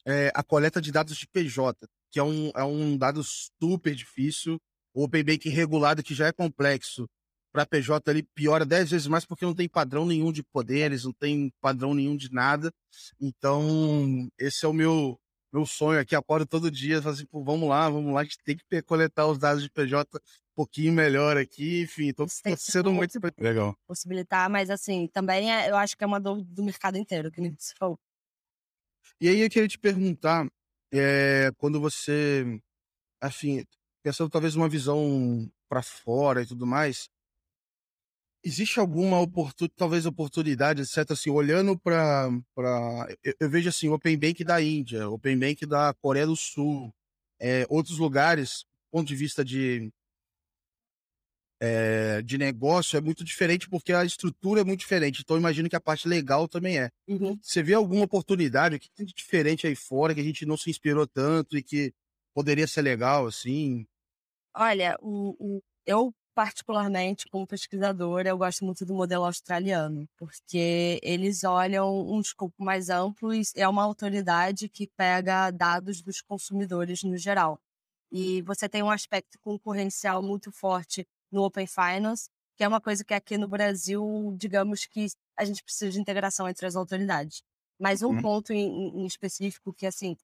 é, a coleta de dados de PJ, que é um, é um dado super difícil. O Open Banking regulado, que já é complexo, para PJ ele piora 10 vezes mais porque não tem padrão nenhum de poderes, não tem padrão nenhum de nada. Então, esse é o meu meu sonho aqui. Acordo todo dia, falo assim, pô, vamos lá, vamos lá, a gente tem que coletar os dados de PJ um pouquinho melhor aqui. Enfim, tô, tem tô sendo muito. muito Legal. Possibilitar, mas assim, também é, eu acho que é uma dor do mercado inteiro, que nem você falou. E aí eu queria te perguntar, é, quando você, assim, pensando talvez uma visão para fora e tudo mais, existe alguma oportunidade, talvez oportunidade, etc, assim, olhando para para eu, eu vejo assim, o Open Bank da Índia, o Open Bank da Coreia do Sul, é, outros lugares, do ponto de vista de é, de negócio é muito diferente porque a estrutura é muito diferente. Então imagino que a parte legal também é. Você vê alguma oportunidade? O que tem de diferente aí fora que a gente não se inspirou tanto e que poderia ser legal, assim? Olha, o, o- eu particularmente, como pesquisadora, eu gosto muito do modelo australiano, porque eles olham um escopo mais amplo e é uma autoridade que pega dados dos consumidores no geral. E você tem um aspecto concorrencial muito forte no Open Finance, que é uma coisa que aqui no Brasil, digamos que a gente precisa de integração entre as autoridades. Mas um Uhum. ponto em, em- em específico que, assim,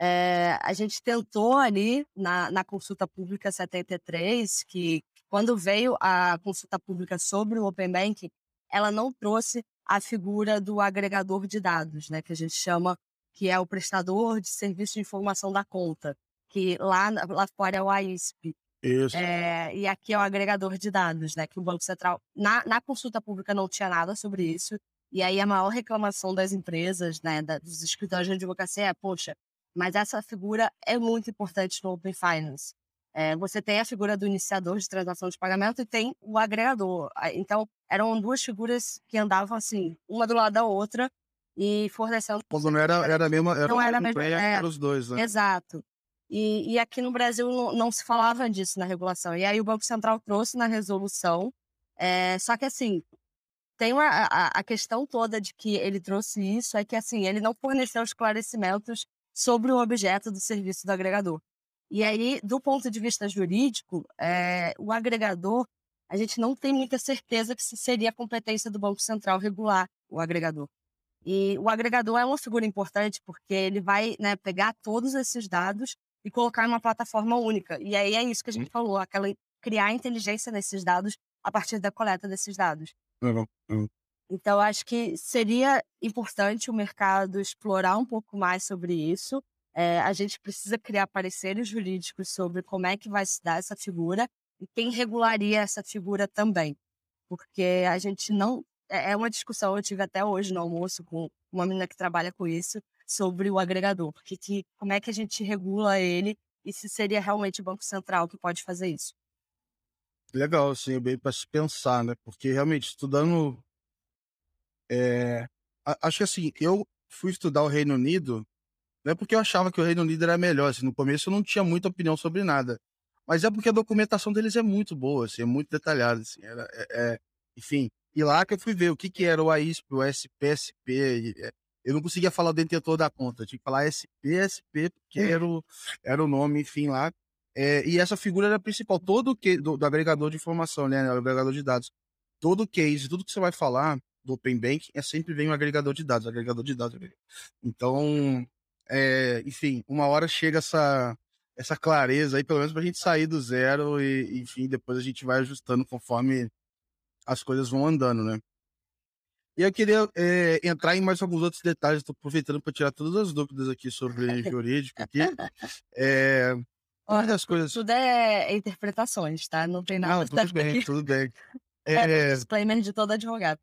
é, a gente tentou ali na, na consulta pública 73, que quando veio a consulta pública sobre o Open Banking, ela não trouxe a figura do agregador de dados, né, que a gente chama que é o prestador de serviço de informação da conta, que lá, lá fora é o AISP. Isso. É, e aqui é o agregador de dados, né? Que o Banco Central, na, na consulta pública, não tinha nada sobre isso. E aí a maior reclamação das empresas, né, da- dos escritórios de advocacia é, poxa, mas essa figura é muito importante no Open Finance. É, você tem a figura do iniciador de transação de pagamento e tem o agregador. Então, eram duas figuras que andavam assim, uma do lado da outra e fornecendo Quando não era, era a mesma. Era, Não era mesma- player, é. era os dois, né? Exato. E, e aqui no Brasil não, não se falava disso na regulação. E aí o Banco Central trouxe na resolução. é, só que assim, tem uma, a, a questão toda de que ele trouxe isso é que assim ele não forneceu esclarecimentos sobre o objeto do serviço do agregador. E aí, do ponto de vista jurídico, é, o agregador, a gente não tem muita certeza que seria a competência do Banco Central regular o agregador. E o agregador é uma figura importante porque ele vai né, pegar todos esses dados e colocar em uma plataforma única. E aí é isso que a gente falou, aquela criar inteligência nesses dados a partir da coleta desses dados. Legal. Então, acho que seria importante o mercado explorar um pouco mais sobre isso. É, a gente precisa criar pareceres jurídicos sobre como é que vai se dar essa figura e quem regularia essa figura também. Porque a gente não é, é uma discussão, eu tive até hoje no almoço com uma menina que trabalha com isso, sobre o agregador, porque que, como é que a gente regula ele e se seria realmente o Banco Central que pode fazer isso. Legal, assim, bem para se pensar, né? Porque realmente, estudando. É, acho que assim, eu fui estudar o Reino Unido, não é porque eu achava que o Reino Unido era melhor, assim, no começo eu não tinha muita opinião sobre nada. Mas é porque a documentação deles é muito boa, assim, é muito detalhada, assim, era, é, é, enfim, e lá que eu fui ver o que, que era o AISP, o SPSP. É, eu não conseguia falar o detentor da conta, eu tinha que falar SPSP, porque é. era o, era o nome, enfim, lá. É, e essa figura era a principal, todo o que do, do, agregador de informação, né, o agregador de dados. Todo case, tudo que você vai falar do Open Bank é sempre vem um agregador de dados, agregador de dados. Então, é, enfim, uma hora chega essa, essa clareza aí, pelo menos para a gente sair do zero e, enfim, depois a gente vai ajustando conforme as coisas vão andando, né? E eu queria é, entrar em mais alguns outros detalhes, estou aproveitando para tirar todas as dúvidas aqui sobre jurídico aqui. É, Olha, das coisas... Tudo é interpretações, tá? Não tem nada. Não, tudo bem, aqui. tudo bem. É, é disclaimer de todo advogado.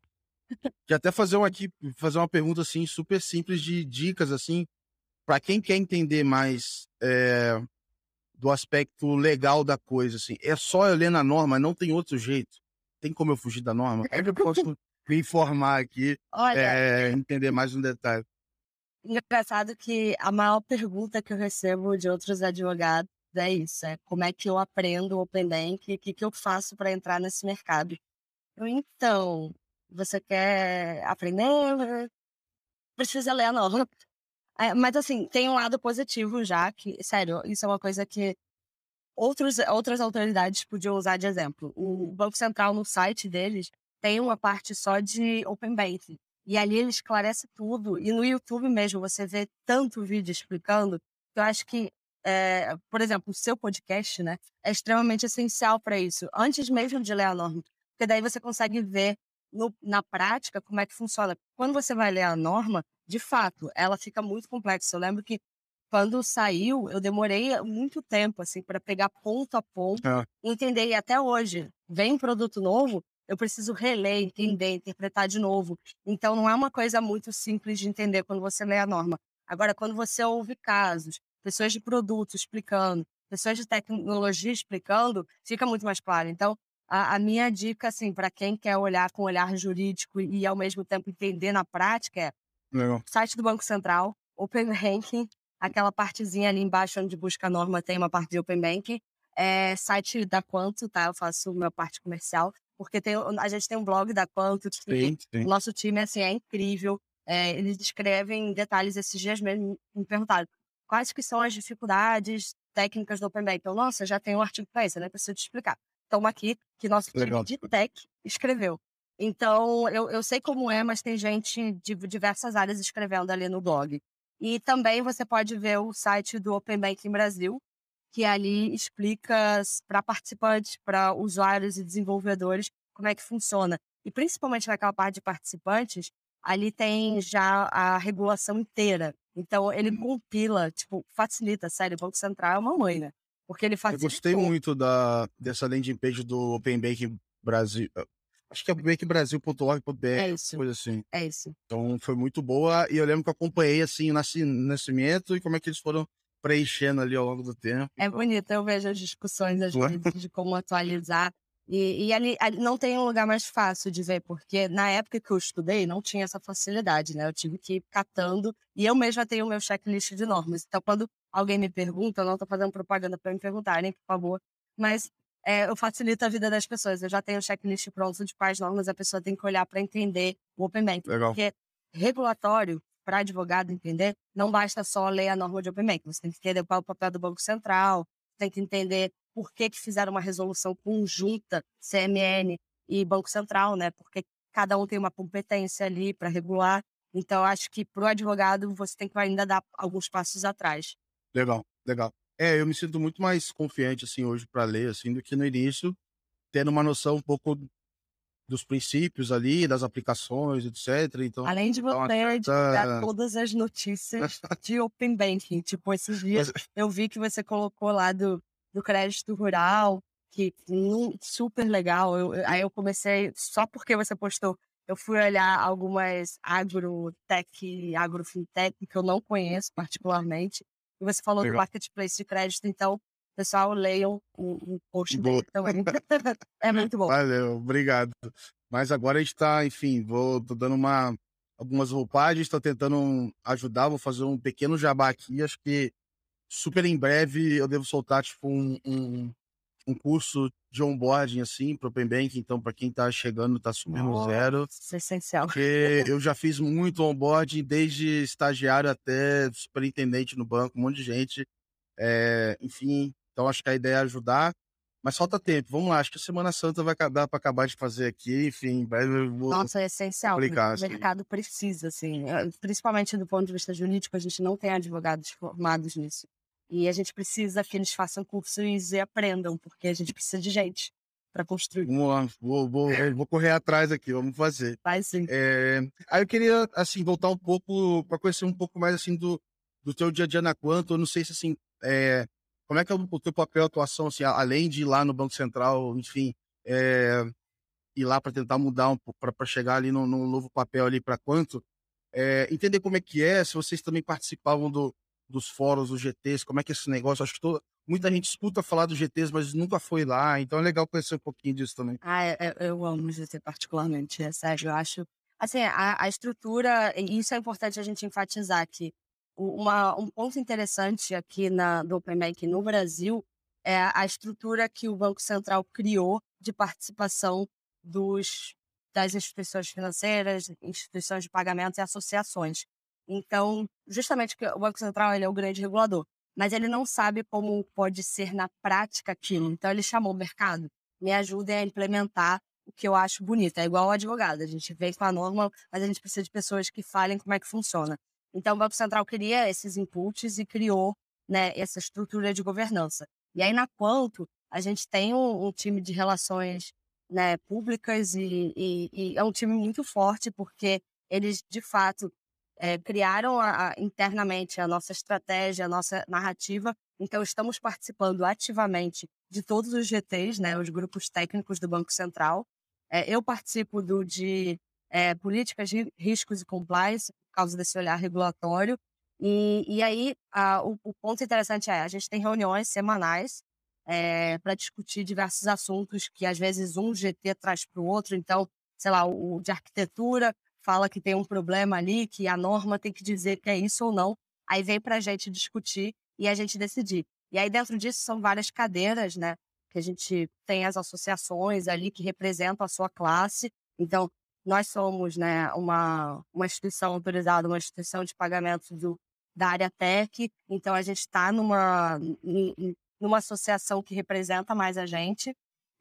Que até fazer uma aqui, fazer uma pergunta assim super simples de dicas assim para quem quer entender mais é, do aspecto legal da coisa assim. É só eu ler na norma, não tem outro jeito tem como eu fugir da norma? É que eu posso me informar aqui, Olha, é, entender mais um detalhe. Engraçado que a maior pergunta que eu recebo de outros advogados é isso, é como é que eu aprendo o Open Bank, o que, que eu faço para entrar nesse mercado. Então, você quer aprender? Precisa ler a norma. É, mas assim, tem um lado positivo já, que, sério, isso é uma coisa que outros, outras autoridades podiam usar de exemplo. O Banco Central, no site deles, tem uma parte só de Open Banking. E ali ele esclarece tudo. E no YouTube mesmo você vê tanto vídeo explicando que eu acho que, é, por exemplo, o seu podcast né, é extremamente essencial para isso, antes mesmo de ler a norma. Porque daí você consegue ver no, na prática como é que funciona. Quando você vai ler a norma, de fato, ela fica muito complexa. Eu lembro que quando saiu, eu demorei muito tempo, assim, para pegar ponto a ponto, é. entender. E até hoje, vem produto novo, eu preciso reler, entender, interpretar de novo. Então, não é uma coisa muito simples de entender quando você lê a norma. Agora, quando você ouve casos, pessoas de produto explicando, pessoas de tecnologia explicando, fica muito mais claro. Então, a, a minha dica, assim, para quem quer olhar com olhar jurídico e, ao mesmo tempo entender na prática é Legal. site do Banco Central, Open Ranking, aquela partezinha ali embaixo onde busca a norma tem uma parte de Open Bank. É site da Quanto, tá? Eu faço minha parte comercial, porque tem, a gente tem um blog da Quanto, que sim, sim. o nosso time assim, é incrível. É, eles descrevem em detalhes esses dias mesmo, me perguntaram quais que são as dificuldades técnicas do Open Bank. Então, nossa, já tem um artigo para isso, né? Preciso te explicar. Então, aqui que nosso Legal. time de tech escreveu. Então, eu, eu sei como é, mas tem gente de diversas áreas escrevendo ali no blog. E também você pode ver o site do Open Banking Brasil, que ali explica para participantes, para usuários e desenvolvedores como é que funciona. E principalmente naquela parte de participantes, ali tem já a regulação inteira. Então ele uhum. compila, tipo, facilita, sério, o Banco Central é uma mãe, né? Porque ele facilita. Eu gostei muito da, dessa landing page do Open Banking Brasil. Acho que é bankbrasil.org.br, é isso. coisa assim. É isso. Então foi muito boa e eu lembro que eu acompanhei assim o nascimento e como é que eles foram preenchendo ali ao longo do tempo. É bonito, eu vejo as discussões às vezes de como atualizar. E, e ali, ali, não tem um lugar mais fácil de ver, porque na época que eu estudei não tinha essa facilidade, né? Eu tive que ir catando e eu mesma tenho o meu checklist de normas. Então, quando alguém me pergunta, eu não estou fazendo propaganda para me perguntarem, por favor, mas é, eu facilito a vida das pessoas. Eu já tenho o checklist pronto de quais normas a pessoa tem que olhar para entender o Open Banking. Legal. Porque regulatório, para advogado entender, não basta só ler a norma de Open Banking. Você tem que entender qual é o papel do Banco Central, tem que entender por que, que fizeram uma resolução conjunta, CMN e Banco Central, né? Porque cada um tem uma competência ali para regular. Então, acho que para o advogado você tem que ainda dar alguns passos atrás. Legal, legal. É, eu me sinto muito mais confiante assim hoje para ler assim do que no início, tendo uma noção um pouco dos princípios ali, das aplicações, etc. Então, Além de então, você tá- dar todas as notícias de Open Banking. Tipo, esses dias eu vi que você colocou lá do, do crédito rural, que super legal. Eu, aí eu comecei, só porque você postou, eu fui olhar algumas agrotech, agrofintech, que eu não conheço particularmente. E você falou do Legal. marketplace de crédito, então, pessoal, leiam o, o post dele também. é muito bom. Valeu, obrigado. Mas agora a gente tá, enfim, vou tô dando uma algumas roupagens, tô tentando ajudar, vou fazer um pequeno jabá aqui, acho que super em breve eu devo soltar tipo um, um, um curso de onboarding assim para Open Bank, então para quem tá chegando, tá subindo Nossa. zero, Isso é essencial. porque eu já fiz muito onboarding, desde estagiário até superintendente no banco, um monte de gente. É, enfim, então acho que a ideia é ajudar. Mas falta tempo, vamos lá. Acho que a Semana Santa vai dar para acabar de fazer aqui. Enfim, vou. Nossa, é essencial. aplicar, O assim. mercado precisa, assim, eh, principalmente do ponto de vista jurídico, a gente não tem advogados formados nisso. E a gente precisa que eles façam cursos e aprendam, porque a gente precisa de gente para construir. Vamos lá, vou, vou, eu vou correr atrás aqui, vamos fazer. Vai sim. É, aí eu queria, assim, voltar um pouco, para conhecer um pouco mais, assim, do, do teu dia a dia na Quanto. Eu não sei se, assim, é, como é que é o, teu papel, atuação, assim, a- além de ir lá no Banco Central, enfim, é, ir lá para tentar mudar um pouco, para chegar ali num, num novo papel ali para Quanto. É, entender como é que é, se vocês também participavam do, dos fóruns, dos GTs, como é que é esse negócio. Acho que toda, muita gente escuta falar dos GTs, mas nunca foi lá, então é legal conhecer um pouquinho disso também. Ah, eu, eu- eu amo o GT particularmente, é sério. Eu acho, assim, a, a estrutura, e isso é importante a gente enfatizar o- uma, um ponto interessante aqui na, do Open Bank no Brasil é a estrutura que o Banco Central criou de participação dos, das instituições financeiras, instituições de pagamento e associações. Então, justamente porque o Banco Central ele é o grande regulador, mas ele não sabe como pode ser na prática aquilo. Então, ele chamou o mercado me ajudem a implementar o que eu acho bonito. É igual o advogado, a gente vem com a norma, mas a gente precisa de pessoas que falem como é que funciona. Então, o Banco Central queria esses inputs e criou né, essa estrutura de governança. E aí, na Quanto, a gente tem um, um time de relações né, públicas e, e- e é um time muito forte, porque eles, de fato, eh, criaram a- a- internamente a nossa estratégia, a nossa narrativa. Então, estamos participando ativamente de todos os GTs, né, os grupos técnicos do Banco Central. Eh, eu participo do de eh, políticas, ri- riscos e compliance, por causa desse olhar regulatório. E, e aí, a- o, o ponto interessante é, a gente tem reuniões semanais para discutir diversos assuntos que, às vezes, um GT traz para o outro. Então, sei lá, o de arquitetura fala que tem um problema ali, que a norma tem que dizer que é isso ou não. Aí vem para a gente discutir e a gente decidir. E aí, dentro disso, são várias cadeiras, né? Que a gente tem as associações ali que representam a sua classe. Então, nós somos né, uma, uma instituição autorizada, uma instituição de pagamento do, da área tech. Então, a gente está numa, numa associação que representa mais a gente.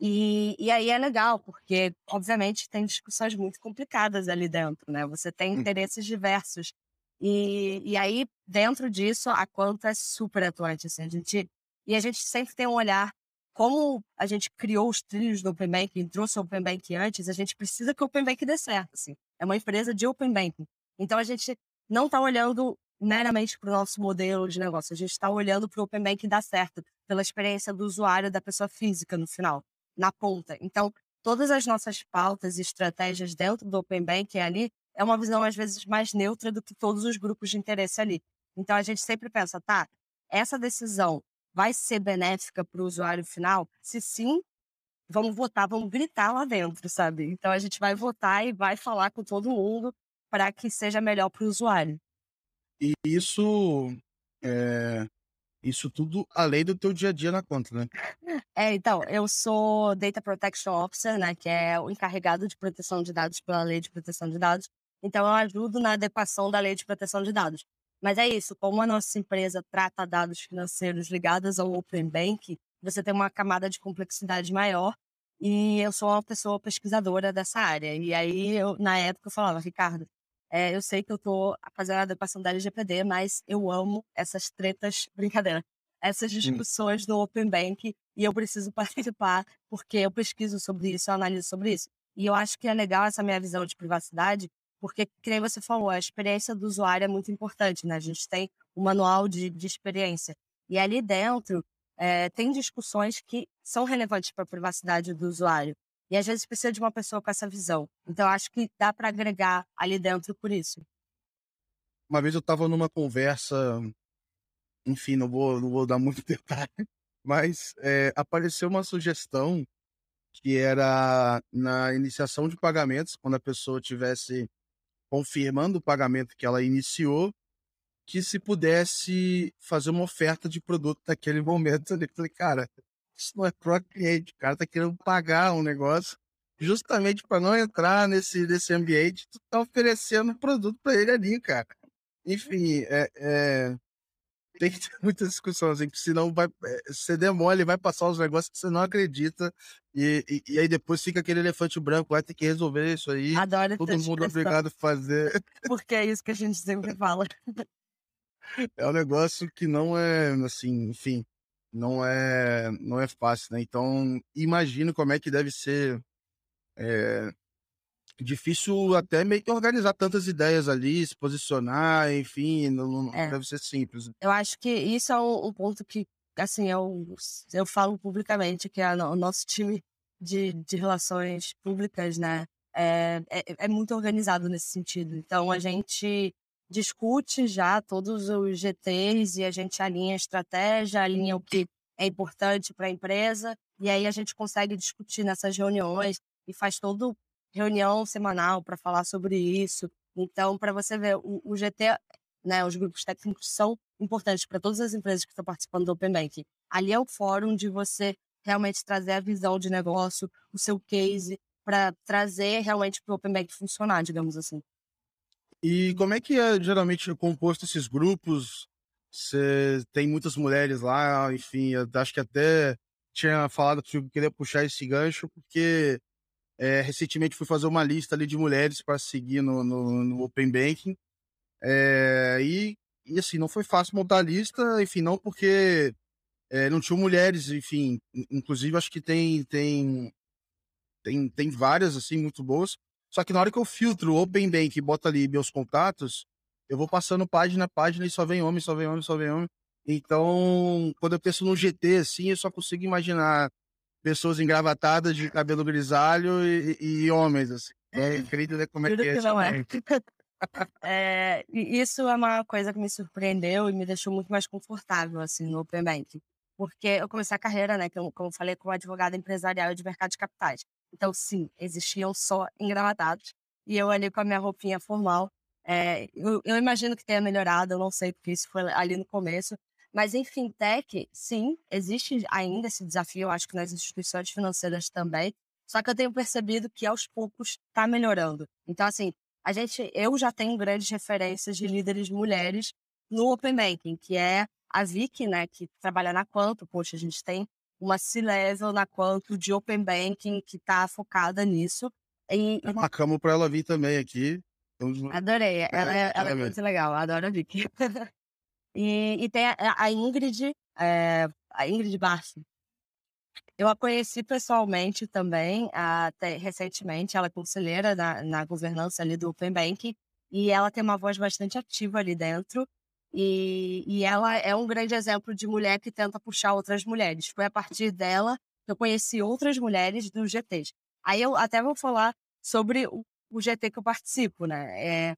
E, e aí é legal, porque, obviamente, tem discussões muito complicadas ali dentro, né? Você tem Hum. interesses diversos. E, e aí, dentro disso, a Quanto é super atuante, assim, a gente... E a gente sempre tem um olhar, como a gente criou os trilhos do Open Banking, trouxe o Open Banking antes, a gente precisa que o Open Banking dê certo, assim. É uma empresa de Open Banking. Então, a gente não está olhando meramente para o nosso modelo de negócio, a gente está olhando para o Open Banking dar certo, pela experiência do usuário, da pessoa física no final na ponta. Então, todas as nossas pautas e estratégias dentro do Open Banking ali é uma visão, às vezes, mais neutra do que todos os grupos de interesse ali. Então, a gente sempre pensa, tá, essa decisão vai ser benéfica para o usuário final? Se sim, vamos votar, vamos gritar lá dentro, sabe? Então, a gente vai votar e vai falar com todo mundo para que seja melhor para o usuário. E isso, é, Isso tudo além do teu dia a dia na conta, né? É, então, eu sou Data Protection Officer, né, que é o encarregado de proteção de dados pela Lei de Proteção de Dados. Então, eu ajudo na adequação da Lei de Proteção de Dados. Mas é isso, como a nossa empresa trata dados financeiros ligados ao Open Bank, você tem uma camada de complexidade maior e eu sou uma pessoa pesquisadora dessa área. E aí, eu, na época, eu falava, Ricardo, é, eu sei que eu estou fazendo a adequação da LGPD, mas eu amo essas tretas, brincadeira, essas discussões do Open Bank e eu preciso participar porque eu pesquiso sobre isso, eu analiso sobre isso. E eu acho que é legal essa minha visão de privacidade, porque, como você falou, a experiência do usuário é muito importante, né? A gente tem um manual de, de experiência. E ali dentro é, tem discussões que são relevantes para a privacidade do usuário. E às vezes precisa de uma pessoa com essa visão. Então, acho que dá para agregar ali dentro por isso. Uma vez eu estava numa conversa, enfim, não vou, não vou dar muito detalhe, mas é, apareceu uma sugestão que era na iniciação de pagamentos, quando a pessoa tivesse confirmando o pagamento que ela iniciou, que se pudesse fazer uma oferta de produto naquele momento ali. Falei, cara, isso não é pro cliente, o cara tá querendo pagar um negócio justamente para não entrar nesse, nesse ambiente, tu tá oferecendo produto para ele ali, cara. Enfim, é, é, tem que ter muita discussão, assim, que senão vai, é, você demole, vai passar os negócios que você não acredita, e, e, e, aí depois fica aquele elefante branco, vai ter que resolver isso aí. Adoro Todo mundo obrigado a fazer. Porque é isso que a gente sempre fala. É um negócio que não é, assim, enfim, não é, não é fácil, né? Então, imagino como é que deve ser é, difícil até meio que organizar tantas ideias ali, se posicionar, enfim, não, não é. deve ser simples. Eu acho que isso é um, um ponto que, assim, eu, eu falo publicamente, que é o nosso time de, de relações públicas, né, é, é, é muito organizado nesse sentido. Então, a gente discute já todos os GTs e a gente alinha a estratégia, alinha o que é importante para a empresa, e aí a gente consegue discutir nessas reuniões e faz todo reunião semanal para falar sobre isso. Então, para você ver, o, o, GT, né, os grupos técnicos são importantes para todas as empresas que estão participando do Open Bank. Ali é o fórum de você realmente trazer a visão de negócio, o seu case, para trazer realmente para o Open Bank funcionar, digamos assim. E como é que é geralmente composto esses grupos? Você tem muitas mulheres lá, enfim, acho que até tinha falado que eu queria puxar esse gancho, porque é, recentemente fui fazer uma lista ali de mulheres para seguir no, no, no, Open Banking. É, e, e assim, não foi fácil montar a lista, enfim, não porque é, não tinham mulheres, enfim. Inclusive, acho que tem, tem, tem, tem várias, assim, muito boas. Só que na hora que eu filtro o Open Bank e boto ali meus contatos, eu vou passando página a página e só vem homem, só vem homem, só vem homem. Então, quando eu penso no GT, assim, eu só consigo imaginar pessoas engravatadas de cabelo grisalho e, e homens, assim. É incrível ver como é que é. Que não é. é. Isso é uma coisa que me surpreendeu e me deixou muito mais confortável, assim, no Open Bank. Porque eu comecei a carreira, né, como eu falei, como advogada empresarial de mercado de capitais. Então, sim, existiam só engravatados. E eu ali com a minha roupinha formal. É, eu, eu imagino que tenha melhorado, eu não sei, porque isso foi ali no começo. Mas em fintech, sim, existe ainda esse desafio, acho que nas instituições financeiras também. Só que eu tenho percebido que aos poucos está melhorando. Então, assim, a gente, eu já tenho grandes referências de líderes mulheres no Open Banking, que é a Vicky, né, que trabalha na Quanto. Poxa, a gente tem uma C-Level na Quanto de Open Banking que está focada nisso. E, é Marcamos para ela vir também aqui. Adorei, ela, é, ela é muito legal, adoro a Vicky. E, e tem a, a Ingrid, é, a Ingrid Barsi. Eu a conheci pessoalmente também, até recentemente. Ela é conselheira na, na governança ali do Open Bank e ela tem uma voz bastante ativa ali dentro. E, e ela é um grande exemplo de mulher que tenta puxar outras mulheres. Foi a partir dela que eu conheci outras mulheres dos GTs. Aí eu até vou falar sobre o, o GT que eu participo, né? É,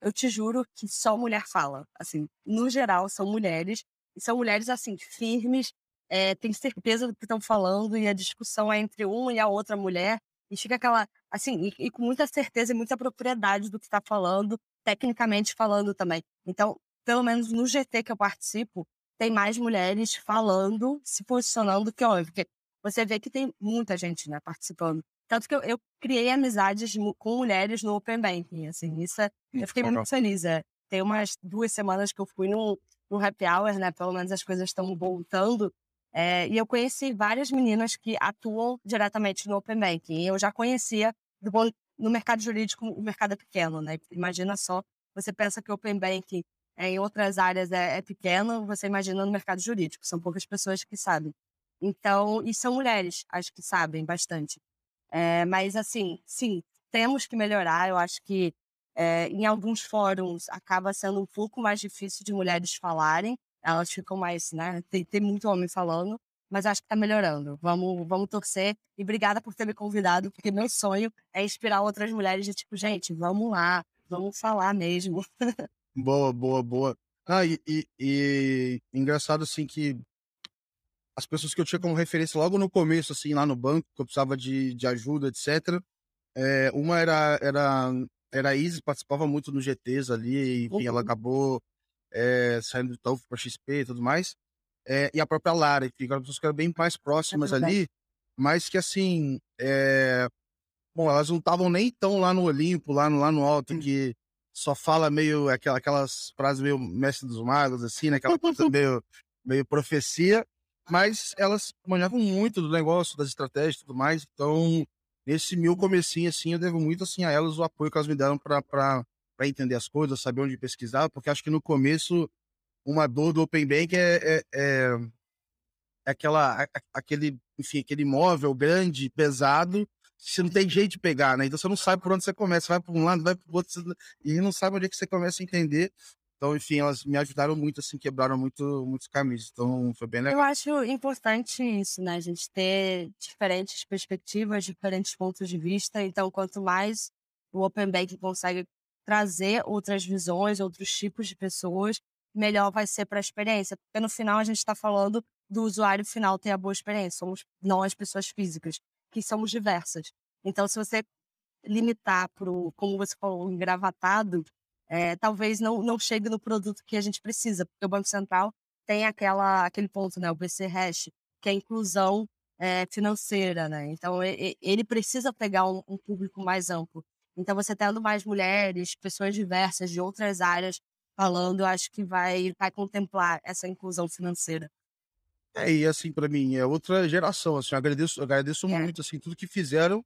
eu te juro que só mulher fala. Assim, no geral, são mulheres. E são mulheres, assim, firmes, é, tem certeza do que estão falando, e a discussão é entre uma e a outra mulher. E fica aquela, assim, e, e com muita certeza e muita propriedade do que está falando, tecnicamente falando também. Então, pelo menos no GT que eu participo, tem mais mulheres falando, se posicionando que homens. Porque você vê que tem muita gente né, participando. Tanto que eu, eu criei amizades com mulheres no Open Banking, assim, isso é, eu fiquei muito feliz. É. Tem umas duas semanas que eu fui no, no happy hour, né? Pelo menos as coisas estão voltando. É, e eu conheci várias meninas que atuam diretamente no Open Banking. Eu já conhecia do no mercado jurídico, o mercado é pequeno, né? Imagina só, você pensa que o Open Banking em outras áreas é, é pequeno, você imagina no mercado jurídico, são poucas pessoas que sabem. Então, e são mulheres, acho que sabem bastante. É, mas, assim, sim, temos que melhorar. Eu acho que é, em alguns fóruns acaba sendo um pouco mais difícil de mulheres falarem, elas ficam mais, né? Tem, tem muito homem falando, mas acho que está melhorando. Vamos, vamos torcer. E obrigada por ter me convidado, porque meu sonho é inspirar outras mulheres de tipo, gente, vamos lá, vamos falar mesmo. boa, boa, boa. Ah, e, e, e, engraçado assim que as pessoas que eu tinha como referência logo no começo, assim, lá no banco, que eu precisava de, de ajuda, etc. É, uma era, era, era a Isis, participava muito no GTs ali, enfim, uhum. ela acabou é, saindo do TOEFL para XP e tudo mais. É, e a própria Lara, enfim, eram pessoas que eram bem mais próximas é ali, mas que assim, é... bom, elas não estavam nem tão lá no Olimpo, lá no, lá no alto, hum. que só fala meio aquela, aquelas frases meio mestre dos magos, assim, né? Aquela coisa meio, meio profecia, mas elas manjavam muito do negócio, das estratégias e tudo mais. Então, nesse meu comecinho, assim, eu devo muito assim a elas o apoio que elas me deram para entender as coisas, saber onde pesquisar, porque acho que no começo uma dor do Open Bank é, é, é, aquela, aquele, enfim, aquele imóvel grande, pesado, você não tem jeito de pegar, né? Então você não sabe por onde você começa, vai para um lado, vai para o outro, e não sabe onde é que você começa a entender. Então, enfim, elas me ajudaram muito, assim, quebraram muito, muitos caminhos. Então, foi bem legal. Eu acho importante isso, né? A gente ter diferentes perspectivas, diferentes pontos de vista. Então, quanto mais o Open Bank consegue trazer outras visões, outros tipos de pessoas, melhor vai ser para a experiência. Porque no final a gente está falando do usuário final ter a boa experiência. Somos nós, pessoas físicas, que somos diversas. Então, se você limitar para como você falou, engravatado, é, talvez não, não chegue no produto que a gente precisa, porque o Banco Central tem aquela, aquele ponto, né, o BC Hash, que é a inclusão é, financeira, né? Então, ele precisa pegar um, um público mais amplo. Então, você tendo mais mulheres, pessoas diversas de outras áreas falando, eu acho que vai, vai contemplar essa inclusão financeira. É, e assim, para mim, é outra geração, assim, eu agradeço, eu agradeço é. muito, assim, tudo que fizeram,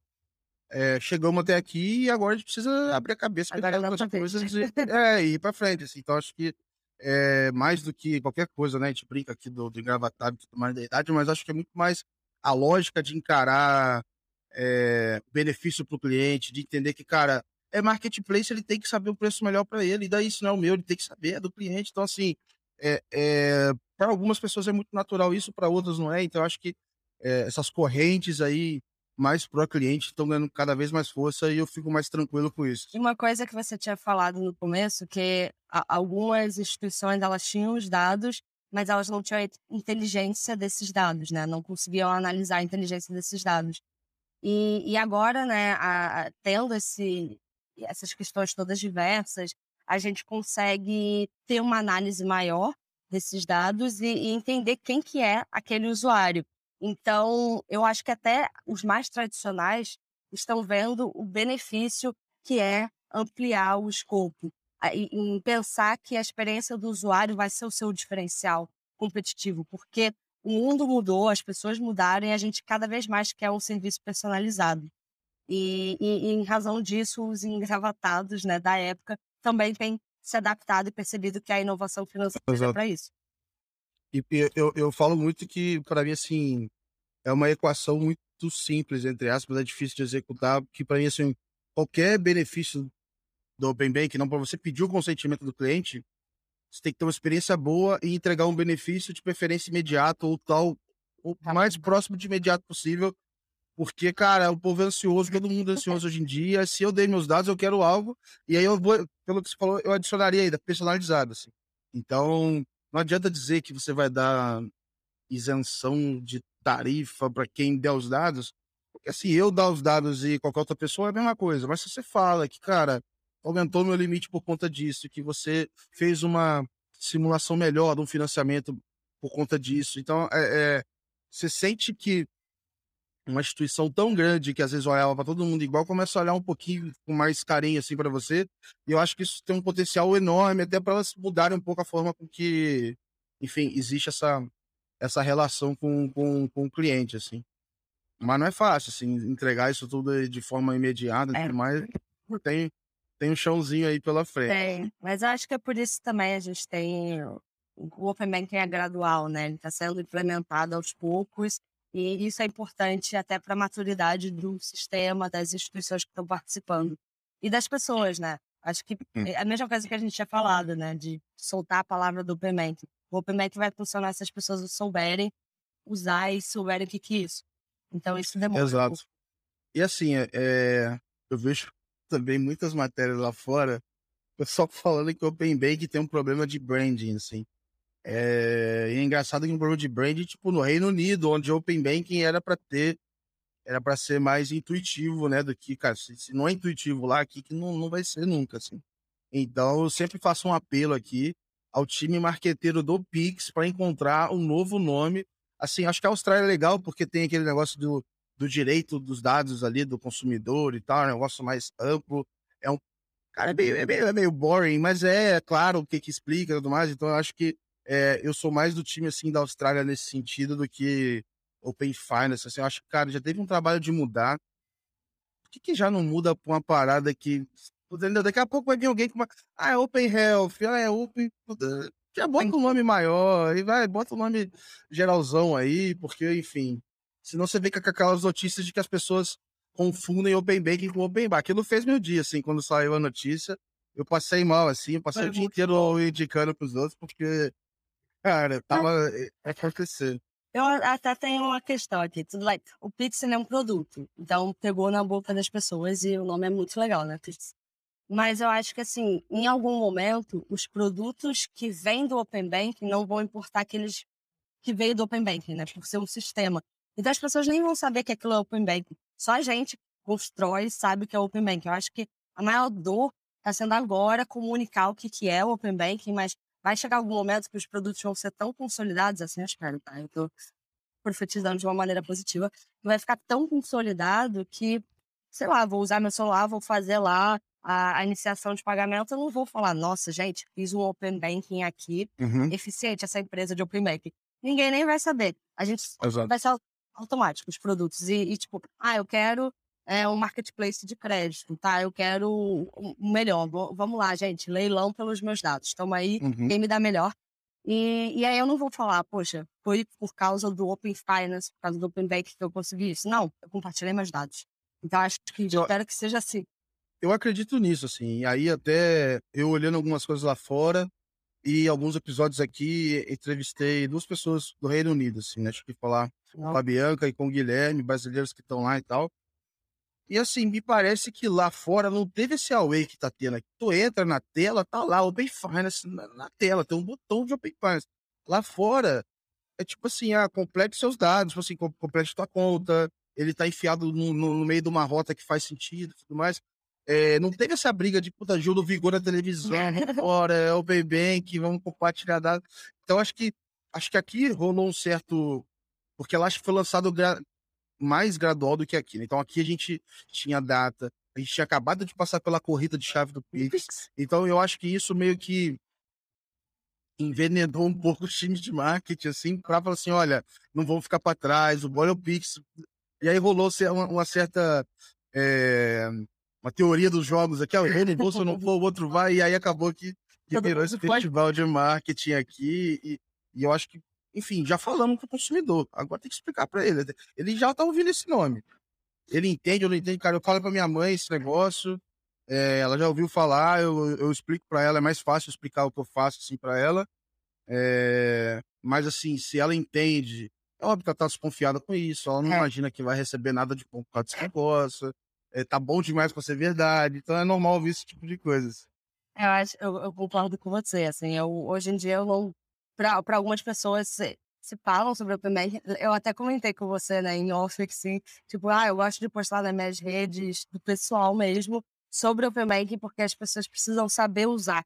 é, chegamos até aqui e agora a gente precisa abrir a cabeça para outras coisas e, é, ir para frente, assim, então acho que é, mais do que qualquer coisa, né, a gente brinca aqui do, do engravatado e tudo mais da idade, mas acho que é muito mais a lógica de encarar é, benefício para o cliente, de entender que, cara, é marketplace, ele tem que saber o preço melhor para ele, e daí isso não é o meu, ele tem que saber, é do cliente. Então, assim, é, é para algumas pessoas é muito natural isso, para outras não é. Então, acho que é, essas correntes aí mais pro cliente estão ganhando cada vez mais força e eu fico mais tranquilo com isso. Uma coisa que você tinha falado no começo, que algumas instituições elas tinham os dados, mas elas não tinham a inteligência desses dados, né? Não conseguiam analisar a inteligência desses dados. E, e agora, né, a, tendo esse, essas questões todas diversas, a gente consegue ter uma análise maior desses dados e, e, entender quem que é aquele usuário. Então, eu acho que até os mais tradicionais estão vendo o benefício que é ampliar o escopo, em pensar que a experiência do usuário vai ser o seu diferencial competitivo, porque o mundo mudou, as pessoas mudaram e a gente cada vez mais quer um serviço personalizado. E, e, e, em razão disso, os engravatados né, da época também têm se adaptado e percebido que a inovação financeira é para isso. E eu, eu falo muito que, para mim, assim, é uma equação muito simples, entre aspas, é difícil de executar, que para mim, assim, qualquer benefício do Open Bank, não para você pedir o consentimento do cliente, você tem que ter uma experiência boa e entregar um benefício de preferência imediato ou tal, o mais próximo de imediato possível, porque, cara, o povo é ansioso, todo mundo é ansioso hoje em dia. Se eu dei meus dados, eu quero algo. E aí eu vou, pelo que você falou, eu adicionaria ainda, personalizado, assim. Então, não adianta dizer que você vai dar isenção de tarifa para quem der os dados, porque se eu dar os dados e qualquer outra pessoa é a mesma coisa. Mas se você fala que, cara, aumentou meu limite por conta disso, que você fez uma simulação melhor de um financiamento por conta disso. Então, é, é, você sente que uma instituição tão grande que às vezes olhava para todo mundo igual, começa a olhar um pouquinho com mais carinho assim para você. E eu acho que isso tem um potencial enorme até para elas mudarem um pouco a forma com que, enfim, existe essa essa relação com, com, com o cliente assim. Mas não é fácil assim entregar isso tudo de forma imediata, é. mas tem tem um chãozinho aí pela frente. Tem, mas eu acho que é por isso também a gente tem o Open Banking é gradual, né? Ele está sendo implementado aos poucos e isso é importante até para a maturidade do sistema, das instituições que estão participando e das pessoas, né? Acho que hum. é a mesma coisa que a gente tinha falado, né? De soltar a palavra do Open Bank. O Open Bank vai funcionar se as pessoas souberem usar e souberem o que, que é isso. Então isso demora. Exato. E assim, é, é, eu vejo também muitas matérias lá fora, pessoal falando que o Open Bank tem um problema de branding, assim. É, é engraçado que um problema de branding, tipo, no Reino Unido, onde Open Banking era para ter, era para ser mais intuitivo, né, do que, cara, se, se, não é intuitivo lá, aqui que não, não vai ser nunca, assim. Então, eu sempre faço um apelo aqui ao time marqueteiro do Pix para encontrar um novo nome. Assim, acho que a Austrália é legal porque tem aquele negócio do, do direito dos dados ali do consumidor e tal, é um negócio mais amplo. É um cara é meio, é meio, é meio boring, mas é, é claro o que que explica e tudo mais. Então, eu acho que é, eu sou mais do time assim da Austrália nesse sentido do que Open Finance. Assim, eu acho que, cara, já teve um trabalho de mudar. Por que, que já não muda pra uma parada que. Daqui a pouco vai vir alguém com uma. Ah, é Open Health, ah, é Open. Já bota um nome maior, e vai, bota um nome geralzão aí, porque, enfim. Senão você vê com aquelas notícias de que as pessoas confundem Open Banking com Open Bar. Aquilo fez meu dia, assim, quando saiu a notícia. Eu passei mal, assim, eu passei o dia inteiro indicando pros outros, porque Cara, tava eh, acontecendo. Eu até tenho uma questão aqui. Tudo like, o Pix é um produto. Então, pegou na boca das pessoas e o nome é muito legal, né, Pix? Mas eu acho que, assim, em algum momento, os produtos que vêm do Open Banking não vão importar aqueles que veio do Open Banking, né? Por ser um sistema. Então, as pessoas nem vão saber que aquilo é Open Banking. Só a gente constrói e sabe que é Open Banking. Eu acho que a maior dor está sendo agora comunicar o que, que é o Open Banking, mas vai chegar algum momento que os produtos vão ser tão consolidados, assim eu espero, tá? Eu tô profetizando de uma maneira positiva, vai ficar tão consolidado que, sei lá, vou usar meu celular, vou fazer lá a, a iniciação de pagamento, eu não vou falar, nossa, gente, fiz um Open Banking aqui, uhum. eficiente essa empresa de Open Banking. Ninguém nem vai saber. A gente Exato. vai ser automático os produtos. E, e, tipo, ah, eu quero é, um marketplace de crédito, tá? Eu quero o melhor. Vamos lá, gente, leilão pelos meus dados. Estamos aí, uhum. quem me dá melhor. E, e aí eu não vou falar, poxa, foi por causa do Open Finance, por causa do Open Bank que eu consegui isso. Não, eu compartilhei meus dados. Então acho que eu, espero que seja assim. Eu acredito nisso, assim. Aí até eu olhando algumas coisas lá fora e alguns episódios aqui, entrevistei duas pessoas do Reino Unido, assim, né? Acho que falar com a Bianca e com o Guilherme, brasileiros que estão lá e tal. E assim, me parece que lá fora não teve esse away que tá tendo aqui. Tu entra na tela, tá lá, Open Finance na, na tela, tem um botão de Open Finance. Lá fora, é tipo assim, ah, complete seus dados, tipo assim, complete tua conta, ele tá enfiado no, no, no meio de uma rota que faz sentido e tudo mais. É, não teve essa briga de puta Gil do Vigor na televisão, fora, é Open Bank, vamos compartilhar dados. Então acho que acho que aqui rolou um certo. Porque ela acho que foi lançado mais gradual do que aqui. Né? Então aqui a gente tinha data, a gente tinha acabado de passar pela corrida de chave do Pix. Então eu acho que isso meio que envenenou um pouco os times de marketing, assim, para falar assim, olha, não vão ficar para trás, o Boyle é o Pix. E aí rolou uma, uma certa é, uma teoria dos jogos aqui, vou, se eu não vou, o outro vai, e aí acabou que, que virou esse festival de marketing aqui, e, e eu acho que enfim, já falamos com o consumidor. Agora tem que explicar para ele. Ele já tá ouvindo esse nome. Ele entende, eu não entendo, cara. Eu falo para minha mãe esse negócio. É, ela já ouviu falar, eu, eu explico para ela. É mais fácil explicar o que eu faço assim para ela. É, mas assim, se ela entende, é óbvio que ela tá desconfiada com isso. Ela não é. imagina que vai receber nada de bom por causa desse negócio. É, tá bom demais para ser verdade. Então é normal ouvir esse tipo de coisas. Eu acho, eu, eu concordo com você. Assim, eu, hoje em dia eu não para algumas pessoas se, se falam sobre Open Banking. Eu até comentei com você, né, em off, assim, tipo, ah, eu gosto de postar nas minhas redes, do pessoal mesmo, sobre Open Banking, porque as pessoas precisam saber usar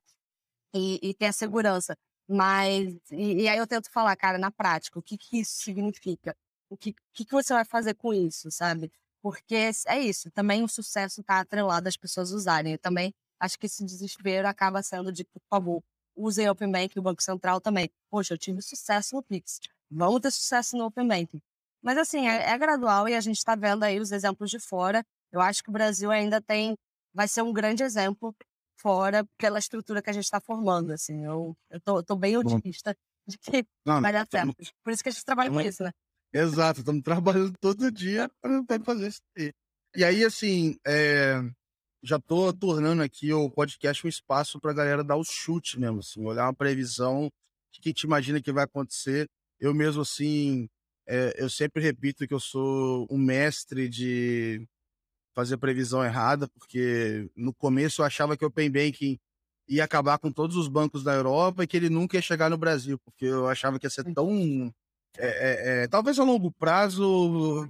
e, e ter a segurança. Mas, e, e, aí eu tento falar, cara, na prática, o que, que isso significa? O que, que, que você vai fazer com isso, sabe? Porque é isso, também o sucesso está atrelado às pessoas usarem. Eu também acho que esse desespero acaba sendo de, por favor, usem Open Bank e o Banco Central também. Poxa, eu tive sucesso no Pix, vamos ter sucesso no Open Bank. Mas assim, é, é gradual e a gente está vendo aí os exemplos de fora. Eu acho que o Brasil ainda tem, vai ser um grande exemplo fora pela estrutura que a gente está formando. Assim, eu, tô bem otimista de que não, vai dar certo. Por isso que a gente trabalha com isso, né? Exato, estamos trabalhando todo dia para fazer isso aí. E aí, assim, é, já estou tornando aqui o podcast um espaço para a galera dar o chute mesmo, assim, olhar uma previsão, o que, que te imagina que vai acontecer. Eu mesmo, assim, é, eu sempre repito que eu sou um mestre de fazer previsão errada, porque no começo eu achava que o Open Banking ia acabar com todos os bancos da Europa e que ele nunca ia chegar no Brasil, porque eu achava que ia ser tão. É, é, é, talvez a longo prazo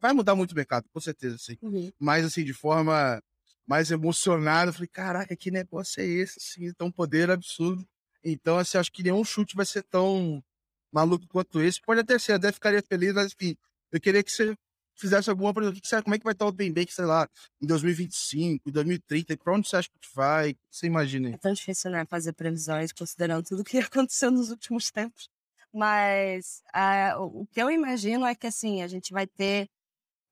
vai mudar muito o mercado, com certeza, sim. Uhum. Mas assim, de forma mais emocionada, eu falei, caraca, que negócio é esse? Assim, tão poder absurdo. Então, assim, acho que nenhum chute vai ser tão maluco quanto esse. Pode até ser, até ficaria feliz, mas enfim, eu queria que você fizesse alguma previsão. Como é que vai estar o Open Bank, sei lá, em 2025, em 2030? Para onde você acha que vai? Você imagina? É tão difícil, né, fazer previsões, considerando tudo que aconteceu nos últimos tempos. Mas uh, o que eu imagino é que, assim, a gente vai ter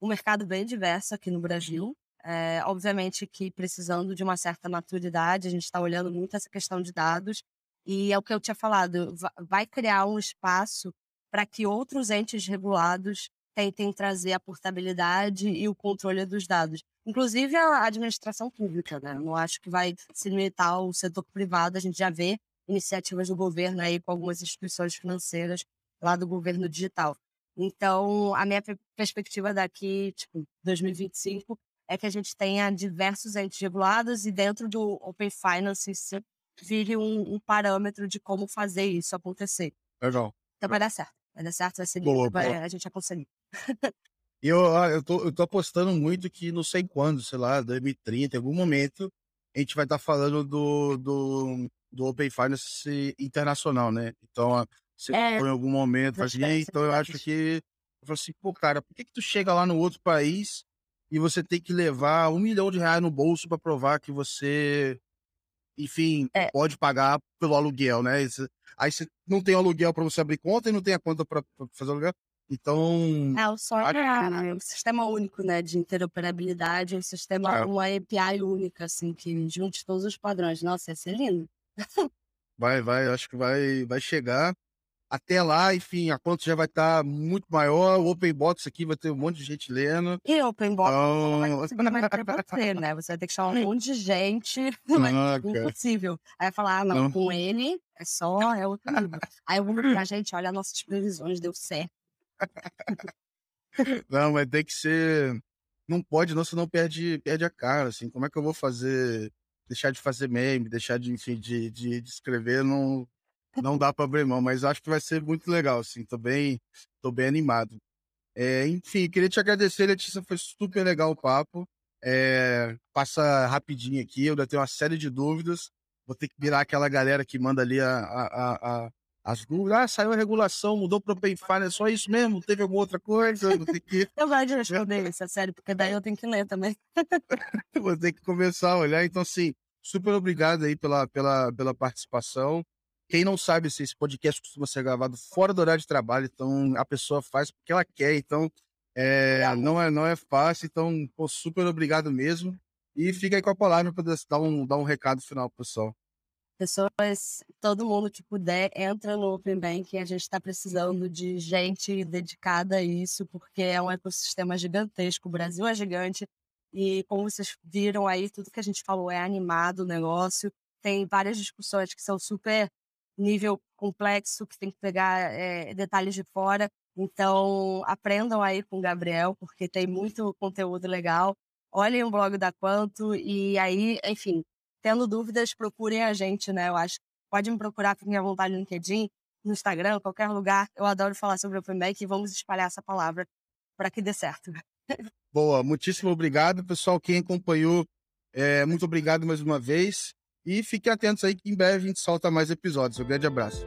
um mercado bem diverso aqui no Brasil. É, obviamente que precisando de uma certa maturidade, a gente está olhando muito essa questão de dados, e é o que eu tinha falado, vai criar um espaço para que outros entes regulados tentem trazer a portabilidade e o controle dos dados. Inclusive a administração pública, né? Não acho que vai se limitar ao setor privado, a gente já vê iniciativas do governo aí com algumas instituições financeiras lá do governo digital. Então, a minha perspectiva daqui, tipo, 2025, é que a gente tenha diversos entes regulados e dentro do Open Finance vire um, um, parâmetro de como fazer isso acontecer. Legal. Então vai dar certo. Vai dar certo, vai ser boa, vai, boa. a gente vai conseguir. eu, eu, tô, eu tô apostando muito que não sei quando, sei lá, 2030, em algum momento, a gente vai estar tá falando do, do, do Open Finance internacional, né? Então, você é, em algum momento, assim, então eu acho que eu falo assim, pô, cara, por que, que tu chega lá no outro país e você tem que levar um milhão de reais no bolso para provar que você enfim, é. pode pagar pelo aluguel, né? Aí você não tem aluguel para você abrir conta e não tem a conta para fazer aluguel. Então. É, o só é um sistema único, né? De interoperabilidade, um sistema, é. uma API única, assim, que junte todos os padrões. Nossa, ia ser lindo. vai, vai, acho que vai, vai chegar. Até lá, enfim, a conta já vai estar tá muito maior. O Open Box aqui vai ter um monte de gente lendo. E o Open Box então... vai ter você, né? Você vai ter que chamar um monte de gente. Não, impossível. Aí vai falar, ah, não, não, com ele é só, é outro nível. Aí eu vou pra gente, olha, nossas previsões, deu certo. não, mas tem que ser. Não pode, não, senão perde, perde a cara, assim. Como é que eu vou fazer? Deixar de fazer meme, deixar de, enfim, de, de, de escrever, não não dá para abrir mão, mas acho que vai ser muito legal, assim. Tô bem, tô bem animado. É, enfim, queria te agradecer, Letícia, foi super legal o papo. É, passa rapidinho aqui, eu ainda tenho uma série de dúvidas. Vou ter que virar aquela galera que manda ali a, a, a, as dúvidas. Ah, saiu a regulação, mudou para o Open é só isso mesmo? Teve alguma outra coisa? Vou ter que... eu vou responder isso, é sério, porque daí eu tenho que ler também. vou ter que começar a olhar. Então, assim, super obrigado aí pela, pela, pela participação. Quem não sabe se esse podcast costuma ser gravado fora do horário de trabalho, então a pessoa faz porque ela quer, então é, não, é, não é fácil, então pô, super obrigado mesmo. E fica aí com a palavra para dar um, dar um recado final pro pessoal. Pessoas, todo mundo que puder, entra no Open Bank. A gente está precisando de gente dedicada a isso, porque é um ecossistema gigantesco. O Brasil é gigante. E como vocês viram aí, tudo que a gente falou é animado o negócio. Tem várias discussões que são super nível complexo, que tem que pegar é, detalhes de fora. Então, aprendam aí com o Gabriel, porque tem muito conteúdo legal. Olhem o blog da Quanto e aí, enfim, tendo dúvidas, procurem a gente, né? Eu acho pode me procurar, fiquem à vontade no LinkedIn, no Instagram, qualquer lugar. Eu adoro falar sobre o Open e vamos espalhar essa palavra para que dê certo. Boa, muitíssimo obrigado, pessoal. Quem acompanhou, é, muito obrigado mais uma vez. E fiquem atentos aí que em breve a gente solta mais episódios. Um grande abraço.